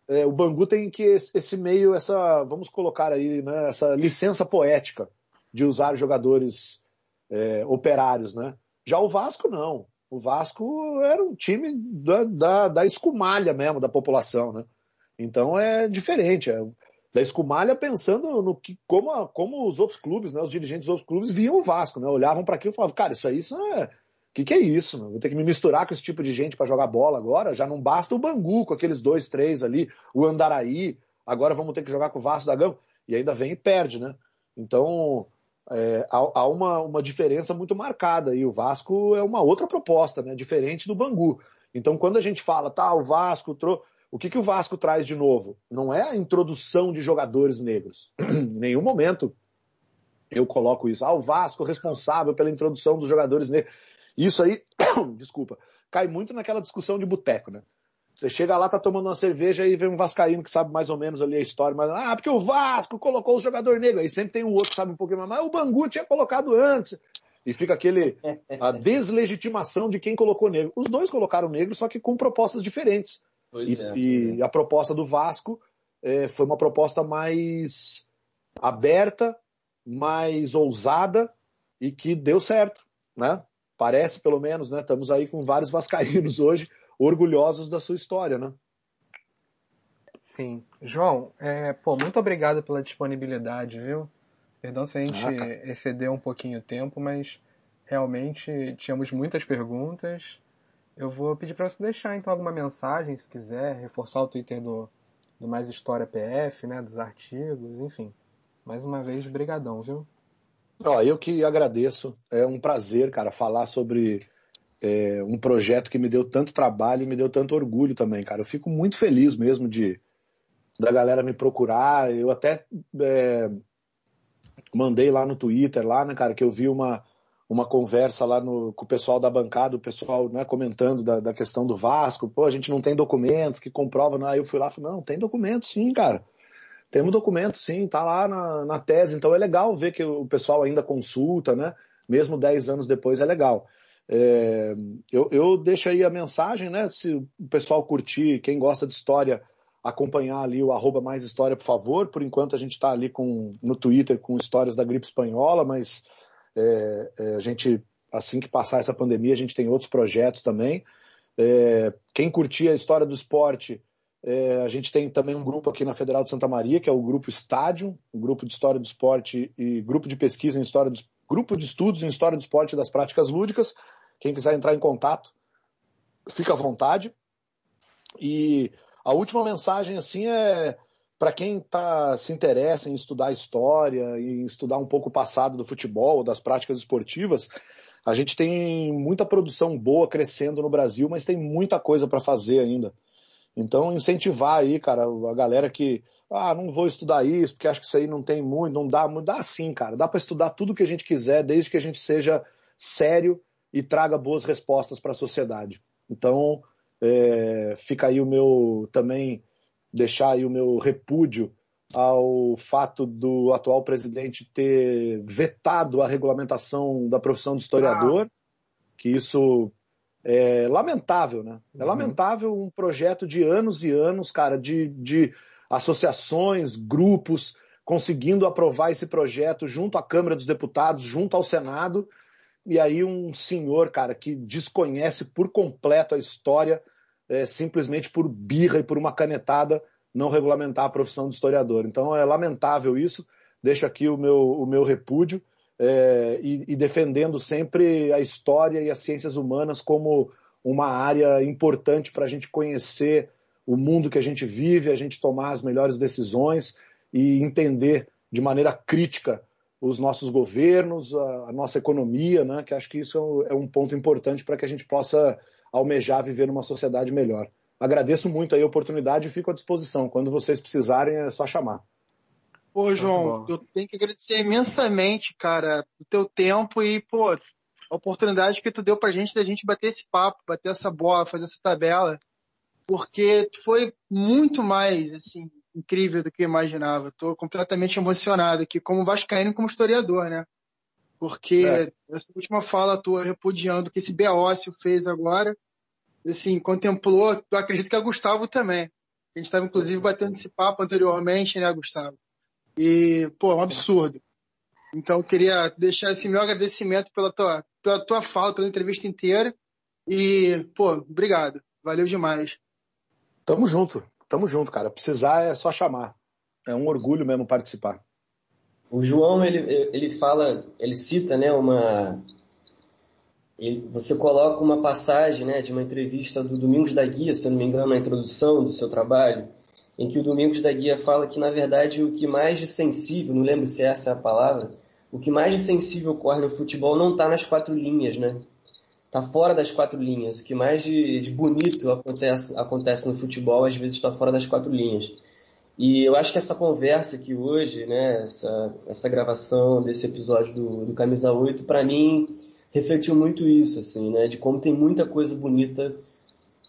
é, o Bangu tem que esse meio, essa vamos colocar aí, né? Essa licença poética de usar jogadores é, operários, né? Já o Vasco não. O Vasco era um time da, da, da escumalha mesmo da população, né? Então é diferente. É da escumalha pensando no que como, como os outros clubes, né, os dirigentes dos outros clubes viam o Vasco, né, olhavam para aquilo e falavam, cara, isso aí isso é que, que é isso? Vou ter que me misturar com esse tipo de gente para jogar bola agora. Já não basta o Bangu com aqueles dois, três ali, o Andaraí. Agora vamos ter que jogar com o Vasco da Gama. E ainda vem e perde, né? Então é, há, há, uma, uma diferença muito marcada. E o Vasco é uma outra proposta, né? Diferente do Bangu. Então quando a gente fala, tá, o Vasco trouxe o que, que o Vasco traz de novo? Não é a introdução de jogadores negros. [CLEARS THROAT] em nenhum momento eu coloco isso. Ah, o Vasco responsável pela introdução dos jogadores negros. Isso aí, [COUGHS] desculpa, cai muito naquela discussão de boteco, né? Você chega lá, tá tomando uma cerveja e vem um vascaíno que sabe mais ou menos ali a história, mas ah, porque o Vasco colocou o jogador negro. Aí sempre tem um outro que sabe um pouquinho mais, mas o Bangu tinha colocado antes. E fica aquele a [LAUGHS] deslegitimação de quem colocou negro. Os dois colocaram negro, só que com propostas diferentes. E, é, e, a proposta do Vasco é, foi uma proposta mais aberta, mais ousada e que deu certo, né? Parece, pelo menos, né? Estamos aí com vários vascaínos hoje orgulhosos da sua história, né? Sim. João, é, pô, muito obrigado pela disponibilidade, viu? Perdão se a gente ah, excedeu um pouquinho o tempo, mas realmente tínhamos muitas perguntas eu vou pedir para você deixar então alguma mensagem, se quiser, reforçar o Twitter do, do Mais História PF, né, dos artigos, enfim. Mais uma vez, brigadão, viu? Ó, eu que agradeço. É um prazer, cara, falar sobre é, um projeto que me deu tanto trabalho e me deu tanto orgulho também, cara. Eu fico muito feliz mesmo de da galera me procurar. Eu até é, mandei lá no Twitter, lá, né, cara, que eu vi uma uma conversa lá no, com o pessoal da bancada, o pessoal né, comentando da, da, questão do Vasco, pô, a gente não tem documentos que comprovam, né? aí eu fui lá e falei, não, tem documento sim, cara. Temos documento sim, tá lá na, na tese, então é legal ver que o pessoal ainda consulta, né? Mesmo 10 anos depois é legal. É, eu, eu deixo aí a mensagem, né? Se o pessoal curtir, quem gosta de história, acompanhar ali o arroba mais história, por favor. Por enquanto a gente está ali com, no Twitter com histórias da gripe espanhola, mas é, é, a gente, assim que passar essa pandemia, a gente tem outros projetos também. É, quem curtir a história do esporte, é, a gente tem também um grupo aqui na Federal de Santa Maria, que é o grupo Estádio, o grupo de história do esporte e grupo de pesquisa em história do, grupo de estudos em história do esporte e das práticas lúdicas. Quem quiser entrar em contato, fica à vontade. E a última mensagem assim é para quem tá, se interessa em estudar história, em estudar um pouco o passado do futebol, das práticas esportivas, a gente tem muita produção boa crescendo no Brasil, mas tem muita coisa para fazer ainda. Então, incentivar aí, cara, a galera que, ah, não vou estudar isso, porque acho que isso aí não tem muito, não dá muito. Dá sim, cara. Dá para estudar tudo que a gente quiser, desde que a gente seja sério e traga boas respostas para a sociedade. Então, é, fica aí o meu também deixar aí o meu repúdio ao fato do atual presidente ter vetado a regulamentação da profissão de historiador, ah. que isso é lamentável, né? É uhum. lamentável um projeto de anos e anos, cara, de, de associações, grupos conseguindo aprovar esse projeto junto à Câmara dos Deputados, junto ao Senado, e aí um senhor, cara, que desconhece por completo a história, é, simplesmente por birra e por uma canetada, não regulamentar a profissão de historiador. Então é lamentável isso. Deixo aqui o meu, o meu repúdio é, e, e defendendo sempre a história e as ciências humanas como uma área importante para a gente conhecer o mundo que a gente vive, a gente tomar as melhores decisões e entender de maneira crítica os nossos governos, a, a nossa economia, né? que acho que isso é um ponto importante para que a gente possa almejar viver numa sociedade melhor. Agradeço muito a oportunidade e fico à disposição. Quando vocês precisarem, é só chamar. Ô, João, eu tenho que agradecer imensamente, cara, do teu tempo e, pô, a oportunidade que tu deu pra gente da gente bater esse papo, bater essa bola, fazer essa tabela, porque foi muito mais, assim, incrível do que eu imaginava. Estou completamente emocionado aqui, como vascaíno e como historiador, né? Porque é. essa última fala tua repudiando o que esse Beócio fez agora, assim, contemplou, eu acredito que a Gustavo também. A gente estava, inclusive, batendo esse papo anteriormente, né, Gustavo? E, pô, é um absurdo. Então, eu queria deixar esse meu agradecimento pela tua, pela tua fala, pela entrevista inteira. E, pô, obrigado. Valeu demais. Tamo junto. Tamo junto, cara. Precisar é só chamar. É um orgulho mesmo participar. O João, ele, ele fala, ele cita, né, uma... Ele, você coloca uma passagem, né, de uma entrevista do Domingos da Guia, se eu não me engano, na introdução do seu trabalho, em que o Domingos da Guia fala que, na verdade, o que mais de sensível, não lembro se essa é a palavra, o que mais de sensível ocorre no futebol não está nas quatro linhas, né? Está fora das quatro linhas. O que mais de, de bonito acontece, acontece no futebol, às vezes está fora das quatro linhas. E eu acho que essa conversa aqui hoje, né, essa, essa gravação desse episódio do, do Camisa 8, para mim, refletiu muito isso, assim, né, de como tem muita coisa bonita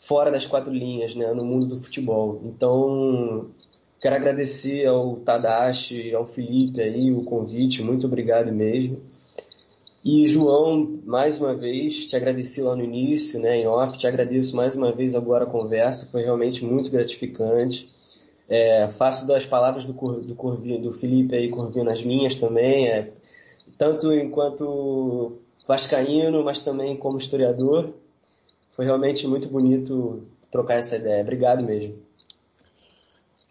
fora das quatro linhas, né, no mundo do futebol. Então, quero agradecer ao Tadashi, ao Felipe aí o convite, muito obrigado mesmo. E João, mais uma vez, te agradeci lá no início, né, em off, te agradeço mais uma vez agora a conversa, foi realmente muito gratificante. É, faço das palavras do, do, Corvino, do Felipe aí, Corvino, as minhas também, é, tanto enquanto vascaíno, mas também como historiador. Foi realmente muito bonito trocar essa ideia. Obrigado mesmo.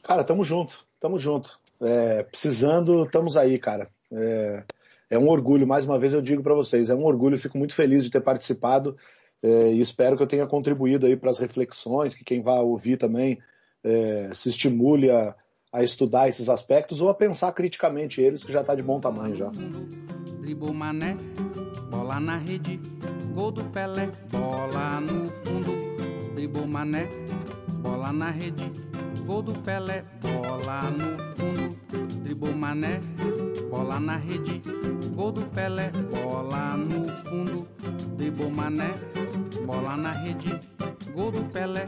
Cara, tamo junto, tamo junto. É, precisando, estamos aí, cara. É, é, um orgulho, mais uma vez eu digo para vocês, é um orgulho, fico muito feliz de ter participado é, e espero que eu tenha contribuído aí para as reflexões, que quem vai ouvir também é, se estimule a, a, estudar esses aspectos ou a pensar criticamente eles, que já está de bom tamanho já. Dribou Mané, bola na rede, gol do Pelé, bola no fundo. Dribou Mané, bola na rede, gol do Pelé, bola no fundo. Dribou Mané, bola na rede, gol do Pelé, bola no fundo. Dribou Mané, bola na rede, gol do Pelé.